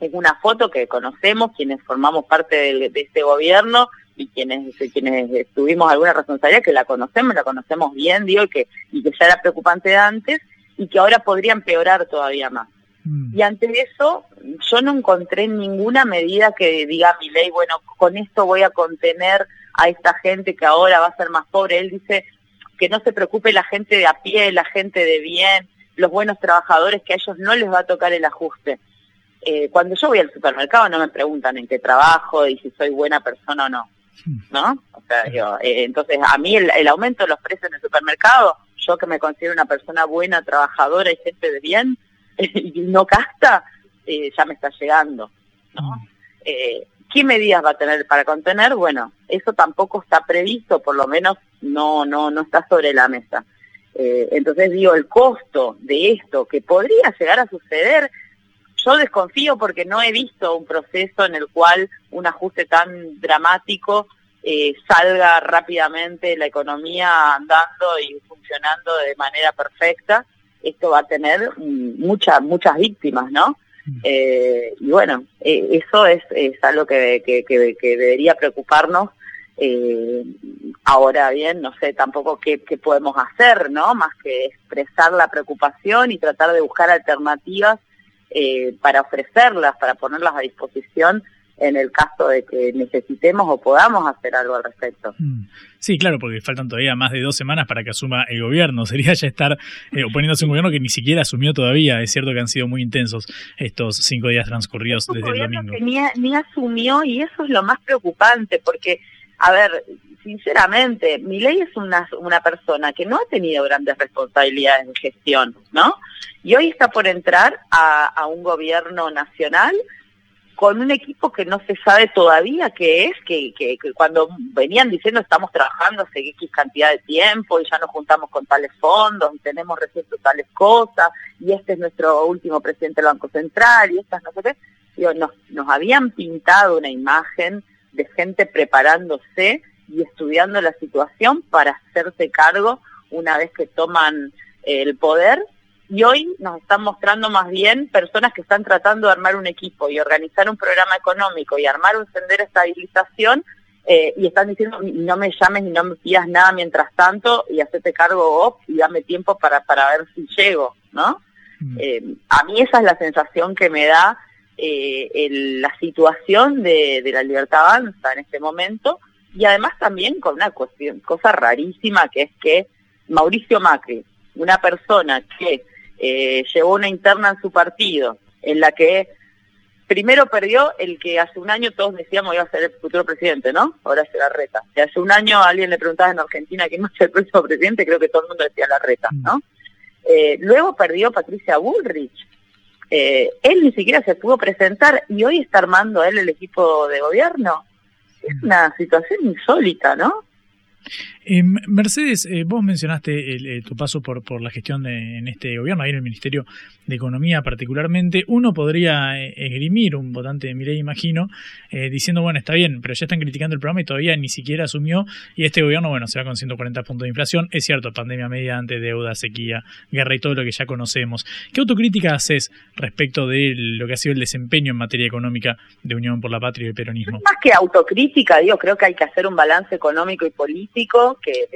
Es una foto que conocemos quienes formamos parte de, este gobierno y quienes quienes tuvimos alguna responsabilidad que la conocemos, la conocemos bien, digo, que, y que ya era preocupante de antes y que ahora podría empeorar todavía más. Mm. Y ante eso, yo no encontré ninguna medida que diga mi ley, bueno, con esto voy a contener a esta gente que ahora va a ser más pobre. Él dice que no se preocupe la gente de a pie, la gente de bien, los buenos trabajadores, que a ellos no les va a tocar el ajuste. Eh, cuando yo voy al supermercado no me preguntan en qué trabajo y si soy buena persona o no, ¿no? O sea, yo, eh, entonces a mí el, el, aumento de los precios en el supermercado, yo que me considero una persona buena, trabajadora y gente de bien, [LAUGHS] y no casta, eh, ya me está llegando. ¿no? Mm. Eh, ¿Qué medidas va a tener para contener? Bueno, eso tampoco está previsto, por lo menos no, no, no está sobre la mesa. Entonces digo, el costo de esto que podría llegar a suceder, yo desconfío porque no he visto un proceso en el cual un ajuste tan dramático salga rápidamente la economía andando y funcionando de manera perfecta esto va a tener muchas, muchas víctimas, ¿no? Mm. Eh, y bueno, eh, eso es, es algo que, que, que, debería preocuparnos. Eh, ahora bien, no sé tampoco qué, qué, podemos hacer, ¿no? Más que expresar la preocupación y tratar de buscar alternativas para ofrecerlas, para ponerlas a disposición en el caso de que necesitemos o podamos hacer algo al respecto. Mm.
Sí, claro, porque faltan todavía más de dos semanas para que asuma el gobierno. [LAUGHS] Sería ya estar eh, oponiéndose a un gobierno que ni siquiera asumió todavía. Es cierto que han sido muy intensos estos cinco días transcurridos desde el domingo.
Que ni, ni asumió y eso es lo más preocupante porque, a ver, sinceramente, ley es una, una persona que no ha tenido grandes responsabilidades de gestión, ¿no? Y hoy está por entrar a, un gobierno nacional con un equipo que no se sabe todavía qué es, que, que, cuando venían diciendo estamos trabajando hace X cantidad de tiempo y ya nos juntamos con tales fondos y tenemos resuelto tales cosas y este es nuestro último presidente del Banco Central y estas no sé qué, nos, nos habían pintado una imagen de gente preparándose y estudiando la situación para hacerse cargo una vez que toman el poder y hoy nos están mostrando más bien personas que están tratando de armar un equipo y organizar un programa económico y armar un sendero de estabilización eh, y están diciendo no me llames ni no me pidas nada mientras tanto y hacete cargo vos y dame tiempo para, para ver si llego, ¿no? Mm. Eh, a mí esa es la sensación que me da eh, la situación de, de, la libertad avanza en este momento y además también con una cuestión, cosa rarísima que es que Mauricio Macri, una persona que eh, llevó una interna en su partido en la que primero perdió el que hace un año todos decíamos iba a ser el futuro presidente, ¿no? Ahora será Reta. Si hace un año alguien le preguntaba en Argentina quién va a ser el próximo presidente, creo que todo el mundo decía la Reta, ¿no? Eh, luego perdió Patricia Bullrich. Eh, él ni siquiera se pudo presentar y hoy está armando él el equipo de gobierno. Es una situación insólita, ¿no?
Eh, Mercedes, eh, vos mencionaste eh, tu paso por, por la gestión en este gobierno, ahí en el Ministerio de Economía particularmente. Uno podría esgrimir un votante de Mireille, imagino, diciendo, bueno, está bien, pero ya están criticando el programa y todavía ni siquiera asumió. Y este gobierno, bueno, se va con 140 puntos de inflación. Es cierto, pandemia mediante, deuda, sequía, guerra y todo lo que ya conocemos. ¿Qué autocrítica haces respecto de lo que ha sido el desempeño en materia económica de Unión por la Patria y el peronismo?
Más que autocrítica, digo, creo que hay que hacer un balance económico y político que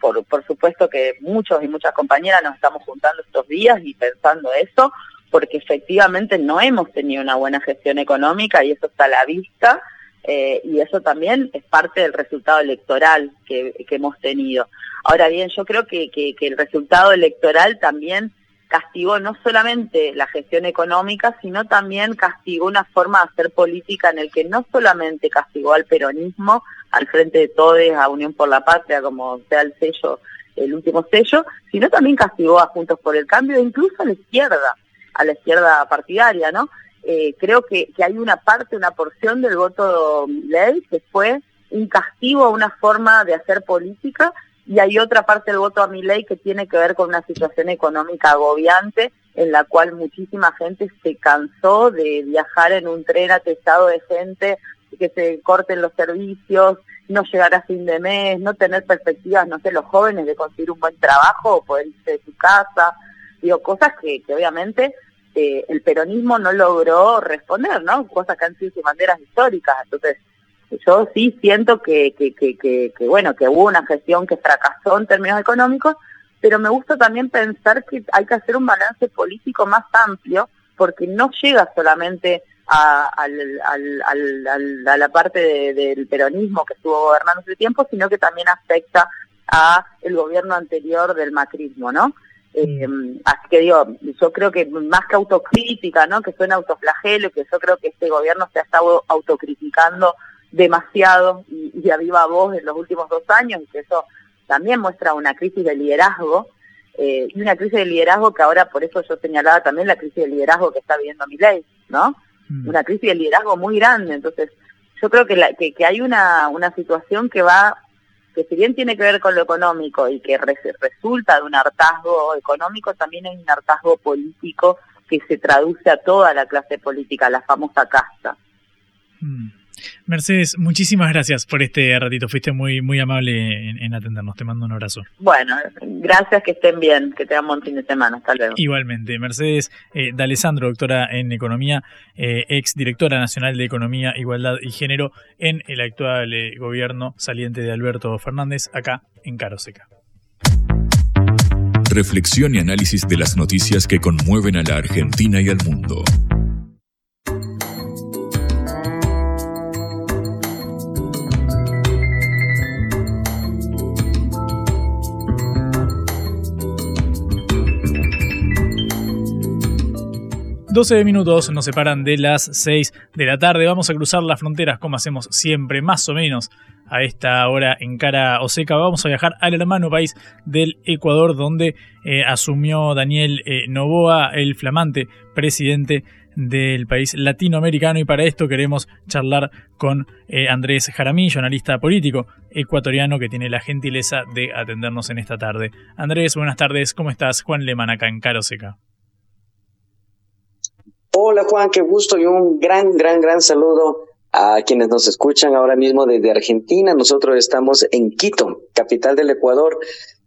por, por supuesto que muchos y muchas compañeras nos estamos juntando estos días y pensando eso, porque efectivamente no hemos tenido una buena gestión económica y eso está a la vista. Eh, y eso también es parte del resultado electoral que, hemos tenido. Ahora bien, yo creo que, que, el resultado electoral también castigó no solamente la gestión económica, sino también castigó una forma de hacer política en el que no solamente castigó al peronismo, al frente de todos, a Unión por la Patria, como sea el sello, el último sello, sino también castigó a Juntos por el Cambio, incluso a la izquierda, a la izquierda partidaria, ¿no? Eh, creo que, que hay una parte, una porción del voto ley que fue un castigo a una forma de hacer política y hay otra parte del voto a mi ley que tiene que ver con una situación económica agobiante en la cual muchísima gente se cansó de viajar en un tren atestado de gente, que se corten los servicios, no llegar a fin de mes, no tener perspectivas, no sé, los jóvenes de conseguir un buen trabajo o poder irse de su casa, digo, cosas que, que obviamente eh, el peronismo no logró responder, ¿no? Cosas que han sido sus banderas históricas, entonces yo sí siento que, que, que, que, bueno, que hubo una gestión que fracasó en términos económicos, pero me gusta también pensar que hay que hacer un balance político más amplio, porque no llega solamente a, a la parte del peronismo que estuvo gobernando ese tiempo, sino que también afecta a el gobierno anterior del macrismo, ¿no? Eh, así que digo, yo creo que más que autocrítica, ¿no? Que suena autoflagelo, que yo creo que este gobierno se ha estado autocriticando demasiado y, a viva voz en los últimos dos años y que eso también muestra una crisis de liderazgo eh, y una crisis de liderazgo que ahora por eso yo señalaba también la crisis de liderazgo que está viviendo mi ley, ¿no? Mm. Una crisis de liderazgo muy grande, entonces yo creo que, la, que, que, hay una, una situación que va, que si bien tiene que ver con lo económico y que resulta de un hartazgo económico, también hay un hartazgo político que se traduce a toda la clase política, la famosa casta.
Mm. Mercedes, muchísimas gracias por este ratito. Fuiste muy, muy amable en, atendernos. Te mando un abrazo.
Bueno, gracias, que estén bien, que tengan buen fin de semana. Hasta luego.
Igualmente. Mercedes eh, D'Alessandro, doctora en Economía, eh, ex directora nacional de Economía, Igualdad y Género en el actual eh, gobierno saliente de Alberto Fernández, acá en Caroseca.
Reflexión y análisis de las noticias que conmueven a la Argentina y al mundo.
12 minutos nos separan de las 6 de la tarde. Vamos a cruzar las fronteras como hacemos siempre, más o menos a esta hora en cara o. Vamos a viajar al hermano país del Ecuador, donde eh, asumió Daniel eh, Novoa, el flamante presidente del país latinoamericano. Y para esto queremos charlar con eh, Andrés Jaramillo, analista político ecuatoriano, que tiene la gentileza de atendernos en esta tarde. Andrés, buenas tardes. ¿Cómo estás? Juan Leman acá en Caro Seca.
Hola Juan, qué gusto y un gran, gran, gran saludo a quienes nos escuchan ahora mismo desde Argentina. Nosotros estamos en Quito, capital del Ecuador.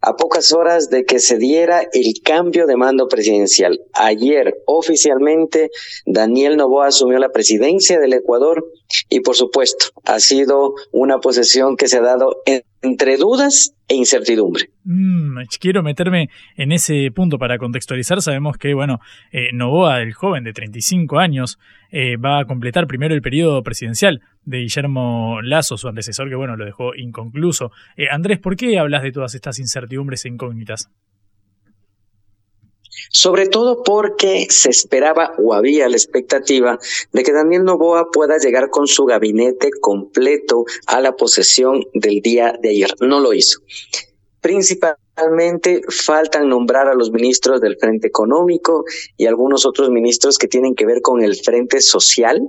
a pocas horas de que se diera el cambio de mando presidencial. Ayer, oficialmente, Daniel Novoa asumió la presidencia del Ecuador y, por supuesto, ha sido una posesión que se ha dado entre dudas e incertidumbre.
Mm, quiero meterme en ese punto para contextualizar. Sabemos que, bueno, eh, Novoa, el joven de 35 años, eh, va a completar primero el periodo presidencial de Guillermo Lazo, su antecesor, que, bueno, lo dejó inconcluso. Eh, Andrés, ¿por qué hablas de todas estas incertidumbres e incógnitas?
Sobre todo porque se esperaba o había la expectativa de que Daniel Novoa pueda llegar con su gabinete completo a la posesión del día de ayer. No lo hizo. Principal Realmente faltan nombrar a los ministros del Frente Económico y algunos otros ministros que tienen que ver con el Frente Social.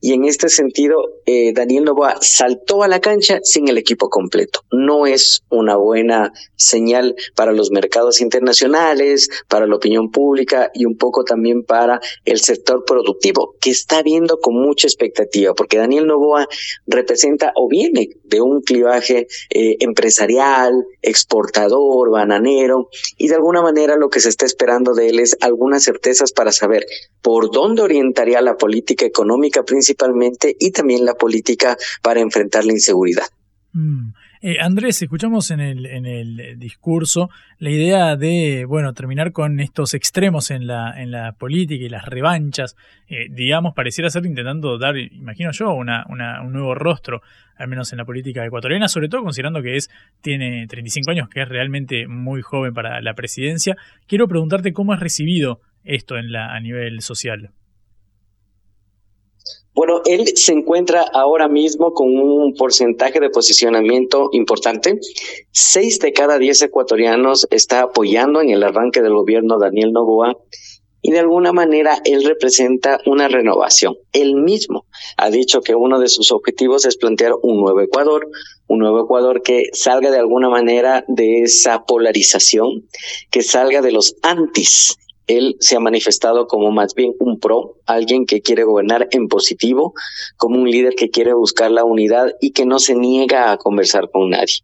Y en este sentido, eh, Daniel Novoa saltó a la cancha sin el equipo completo. No es una buena señal para los mercados internacionales, para la opinión pública y un poco también para el sector productivo, que está viendo con mucha expectativa, porque Daniel Novoa representa o viene de un clivaje eh, empresarial, exportador, bananero, y de alguna manera lo que se está esperando de él es algunas certezas para saber por dónde orientaría la política económica principalmente y también la política para enfrentar la inseguridad.
Mm. Eh, Andrés, escuchamos en el, en el discurso la idea de, bueno, terminar con estos extremos en la, en la política y las revanchas, eh, digamos, pareciera ser intentando dar, imagino yo, una, una, un nuevo rostro, al menos en la política ecuatoriana, sobre todo considerando que es, tiene 35 años, que es realmente muy joven para la presidencia. Quiero preguntarte cómo has recibido esto en la, a nivel social.
Bueno, él se encuentra ahora mismo con un porcentaje de posicionamiento importante. Seis de cada diez ecuatorianos está apoyando en el arranque del gobierno Daniel Novoa y de alguna manera él representa una renovación. Él mismo ha dicho que uno de sus objetivos es plantear un nuevo Ecuador, un nuevo Ecuador que salga de alguna manera de esa polarización, que salga de los antis él se ha manifestado como más bien un pro, alguien que quiere gobernar en positivo, como un líder que quiere buscar la unidad y que no se niega a conversar con nadie.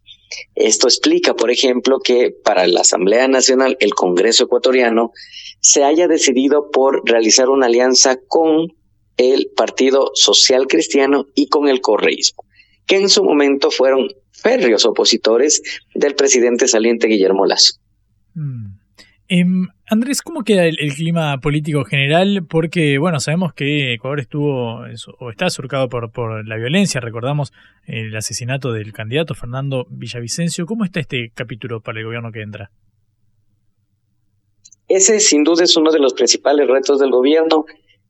Esto explica, por ejemplo, que para la Asamblea Nacional, el Congreso ecuatoriano, se haya decidido por realizar una alianza con el Partido Social Cristiano y con el correísmo, que en su momento fueron férreos opositores del presidente saliente Guillermo Lazo.
Mm. Em, Andrés, ¿cómo queda el, clima político general? Porque, bueno, sabemos que Ecuador estuvo o está surcado por, por la violencia. Recordamos el asesinato del candidato Fernando Villavicencio. ¿Cómo está este capítulo para el gobierno que entra?
Ese, sin duda, es uno de los principales retos del gobierno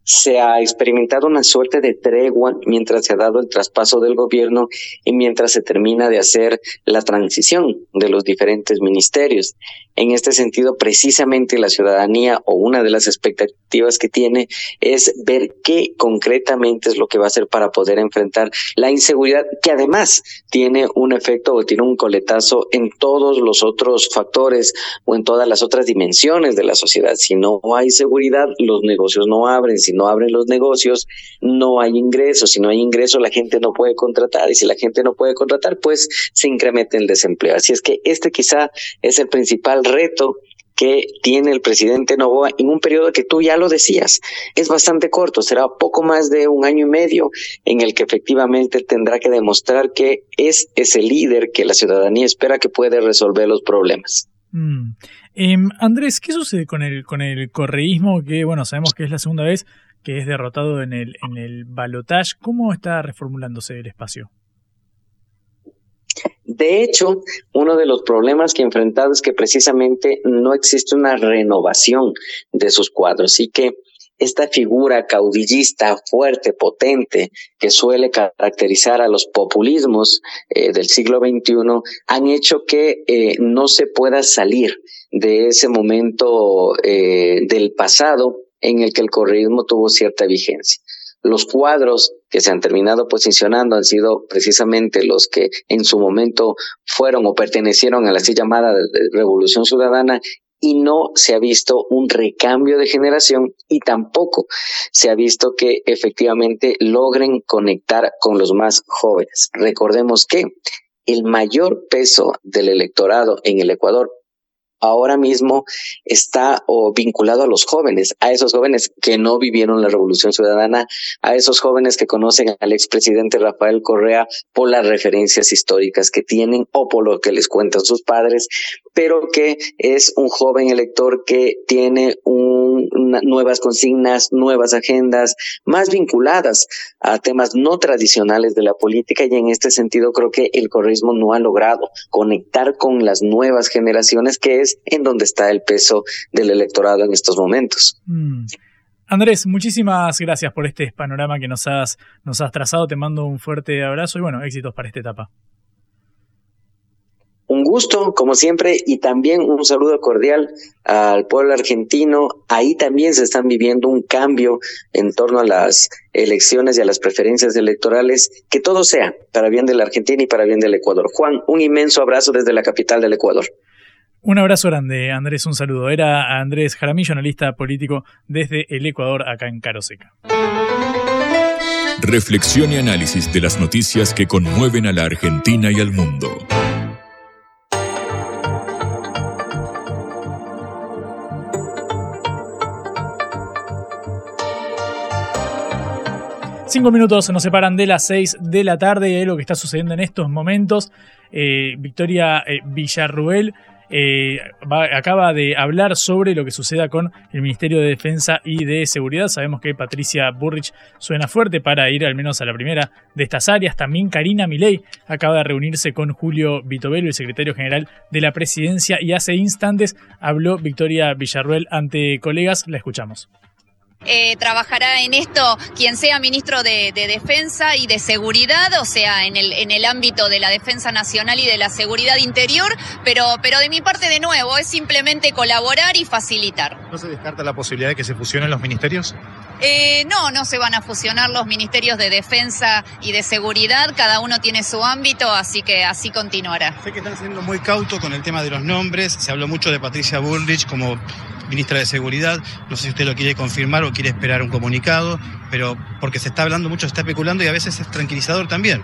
se ha experimentado una suerte de tregua mientras se ha dado el traspaso del gobierno y mientras se termina de hacer la transición de los diferentes ministerios. En este sentido, precisamente la ciudadanía o una de las expectativas que tiene es ver qué concretamente es lo que va a hacer para poder enfrentar la inseguridad, que además tiene un efecto o tiene un coletazo en todos los otros factores o en todas las otras dimensiones de la sociedad. Si no hay seguridad, los negocios no abren. Si no abren los negocios, no hay ingresos. Si no hay ingresos, la gente no puede contratar. Y si la gente no puede contratar, pues se incrementa el desempleo. Así es que este quizá es el principal reto que tiene el presidente Novoa en un periodo que tú ya lo decías, es bastante corto, será poco más de un año y medio en el que efectivamente tendrá que demostrar que es ese líder que la ciudadanía espera que puede resolver los problemas.
Mm. Em, Andrés, ¿qué sucede con el, con el correísmo? Que bueno, sabemos que es la segunda vez que es derrotado en el, en el balotage. ¿Cómo está reformulándose el espacio?
De hecho, uno de los problemas que he enfrentado es que precisamente no existe una renovación de sus cuadros y que esta figura caudillista fuerte, potente, que suele caracterizar a los populismos eh, del siglo XXI, han hecho que eh, no se pueda salir de ese momento eh, del pasado en el que el correísmo tuvo cierta vigencia. Los cuadros que se han terminado posicionando han sido precisamente los que en su momento fueron o pertenecieron a la así llamada Revolución Ciudadana y no se ha visto un recambio de generación y tampoco se ha visto que efectivamente logren conectar con los más jóvenes. Recordemos que el mayor peso del electorado en el Ecuador ahora mismo está vinculado a los jóvenes, a esos jóvenes que no vivieron la revolución ciudadana, a esos jóvenes que conocen al expresidente Rafael Correa por las referencias históricas que tienen o por lo que les cuentan sus padres, pero que es un joven elector que tiene nuevas consignas, nuevas agendas, más vinculadas a temas no tradicionales de la política y en este sentido creo que el correísmo no ha logrado conectar con las nuevas generaciones que es en donde está el peso del electorado en estos momentos.
Mm. Andrés, muchísimas gracias por este panorama que nos has, nos has trazado. Te mando un fuerte abrazo y bueno, éxitos para esta etapa.
Un gusto, como siempre, y también un saludo cordial al pueblo argentino. Ahí también se están viviendo un cambio en torno a las elecciones y a las preferencias electorales. Que todo sea para bien de la Argentina y para bien del Ecuador. Juan, un inmenso abrazo desde la capital del Ecuador.
Un abrazo grande, Andrés, un saludo. Era Andrés Jaramillo, analista político desde el Ecuador, acá en Caroseca.
Reflexión y análisis de las noticias que conmueven a la Argentina y al mundo.
Cinco minutos nos separan de las seis de la tarde y es lo que está sucediendo en estos momentos. Eh, Victoria eh, Villarruel eh, acaba de hablar sobre lo que suceda con el Ministerio de Defensa y de Seguridad. Sabemos que Patricia Burrich suena fuerte para ir al menos a la primera de estas áreas. También Karina Milei acaba de reunirse con Julio Vitovelo, el secretario general de la presidencia, y hace instantes habló Victoria Villarruel ante colegas. La escuchamos.
Eh, trabajará en esto quien sea ministro de, Defensa y de Seguridad, o sea, en el, en el ámbito de la Defensa Nacional y de la Seguridad Interior, pero, pero de mi parte, de nuevo, es simplemente colaborar y facilitar.
¿No se descarta la posibilidad de que se fusionen los ministerios?
Eh, no, no se van a fusionar los ministerios de Defensa y de Seguridad, cada uno tiene su ámbito, así que así continuará.
Sé que están siendo muy cautos con el tema de los nombres, se habló mucho de Patricia Bullrich como ministra de Seguridad. No sé si usted lo quiere confirmar o quiere esperar un comunicado, pero porque se está hablando mucho, se está especulando y a veces es tranquilizador también.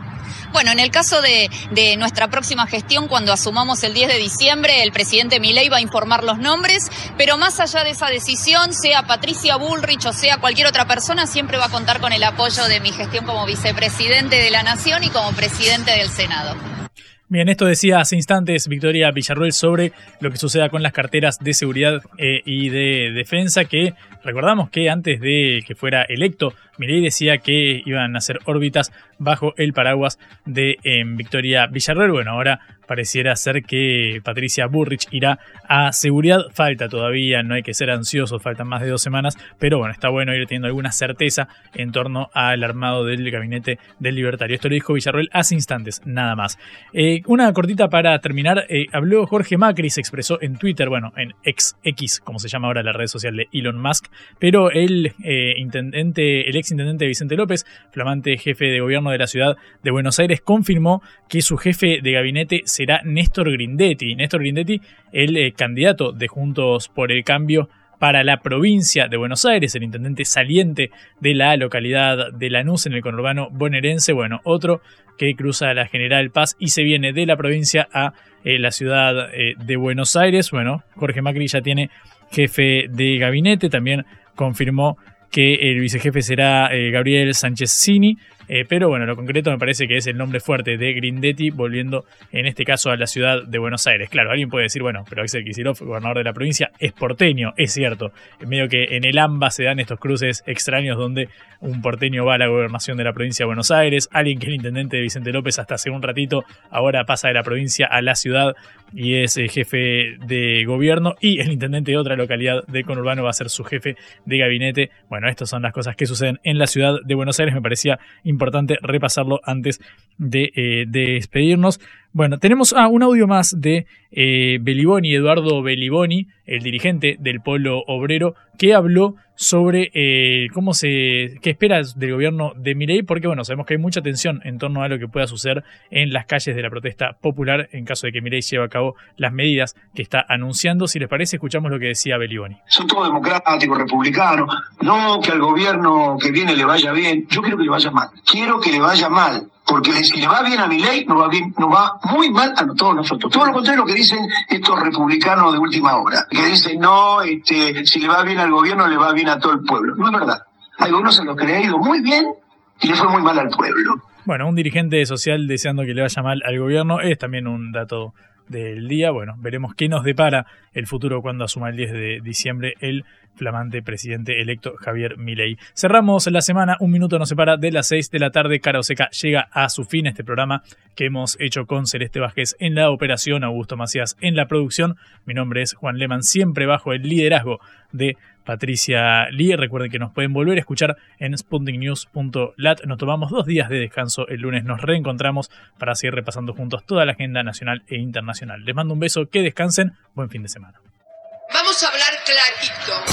Bueno, en el caso de, nuestra próxima gestión, cuando asumamos el 10 de diciembre, el presidente Milei va a informar los nombres, pero más allá de esa decisión, sea Patricia Bullrich o sea cualquier otra persona, siempre va a contar con el apoyo de mi gestión como vicepresidente de la Nación y como presidente del Senado.
Bien, esto decía hace instantes Victoria Villarruel sobre lo que suceda con las carteras de seguridad eh, y de defensa, que recordamos que antes de que fuera electo, Milei decía que iban a hacer órbitas bajo el paraguas de em, Victoria Villarruel. Bueno, ahora pareciera ser que Patricia Burrich irá a seguridad. Falta todavía, no hay que ser ansiosos, faltan más de dos semanas, pero bueno, está bueno ir teniendo alguna certeza en torno al armado del gabinete del libertario. Esto lo dijo Villarroel hace instantes, nada más. Eh, una cortita para terminar, eh, habló Jorge Macri, se expresó en Twitter, bueno, en XX, como se llama ahora la red social de Elon Musk, pero el eh, intendente, el ex intendente Vicente López, flamante jefe de gobierno de la ciudad de Buenos Aires, confirmó que su jefe de gabinete será Néstor Grindetti. Néstor Grindetti, el eh, candidato de Juntos por el Cambio para la provincia de Buenos Aires, el intendente saliente de la localidad de Lanús en el conurbano bonaerense. Bueno, otro que cruza la General Paz y se viene de la provincia a eh, la ciudad eh, de Buenos Aires. Bueno, Jorge Macri ya tiene jefe de gabinete, también confirmó que el vicejefe será Gabriel Sánchez Cini. Eh, pero bueno, lo concreto me parece que es el nombre fuerte de Grindetti, volviendo en este caso a la ciudad de Buenos Aires. Claro, alguien puede decir, bueno, pero Axel Kicillof, gobernador de la provincia, es porteño, es cierto. En medio que en el AMBA se dan estos cruces extraños donde un porteño va a la gobernación de la provincia de Buenos Aires, alguien que es el intendente de Vicente López hasta hace un ratito, ahora pasa de la provincia a la ciudad y es el jefe de gobierno y el intendente de otra localidad de conurbano va a ser su jefe de gabinete. Bueno, estas son las cosas que suceden en la ciudad de Buenos Aires, me parecía importante repasarlo antes de, eh, despedirnos. Bueno, tenemos ah, un audio más de eh, Beliboni, Eduardo Beliboni, el dirigente del Polo Obrero, que habló sobre eh, cómo se, qué espera del gobierno de Milei, porque bueno, sabemos que hay mucha tensión en torno a lo que pueda suceder en las calles de la protesta popular en caso de que Milei lleve a cabo las medidas que está anunciando. Si les parece, escuchamos lo que decía Beliboni.
Son todos democráticos, republicanos, no que al gobierno que viene le vaya bien, yo quiero que le vaya mal, quiero que le vaya mal Porque si le va bien a mi ley, nos va, bien, nos va muy mal a todos nosotros. Todo lo contrario lo que dicen estos republicanos de última hora, que dicen, no, este, si le va bien al gobierno, le va bien a todo el pueblo. No es verdad. Algunos en los que le ha ido muy bien y le fue muy mal al pueblo.
Bueno, un dirigente social deseando que le vaya mal al gobierno es también un dato del día. Bueno, veremos qué nos depara el futuro cuando asuma el 10 de diciembre el flamante presidente electo Javier Milei. Cerramos la semana, un minuto nos separa de las 6 de la tarde. Cara Oseca llega a su fin este programa que hemos hecho con Celeste Vázquez en la operación, Augusto Macías en la producción. Mi nombre es Juan Leman, siempre bajo el liderazgo de Patricia Lee. Recuerden que nos pueden volver a escuchar en sputniknews.lat. Nos tomamos dos días de descanso. El lunes nos reencontramos para seguir repasando juntos toda la agenda nacional e internacional. Les mando un beso, que descansen. Buen fin de semana.
Vamos a hablar clarito.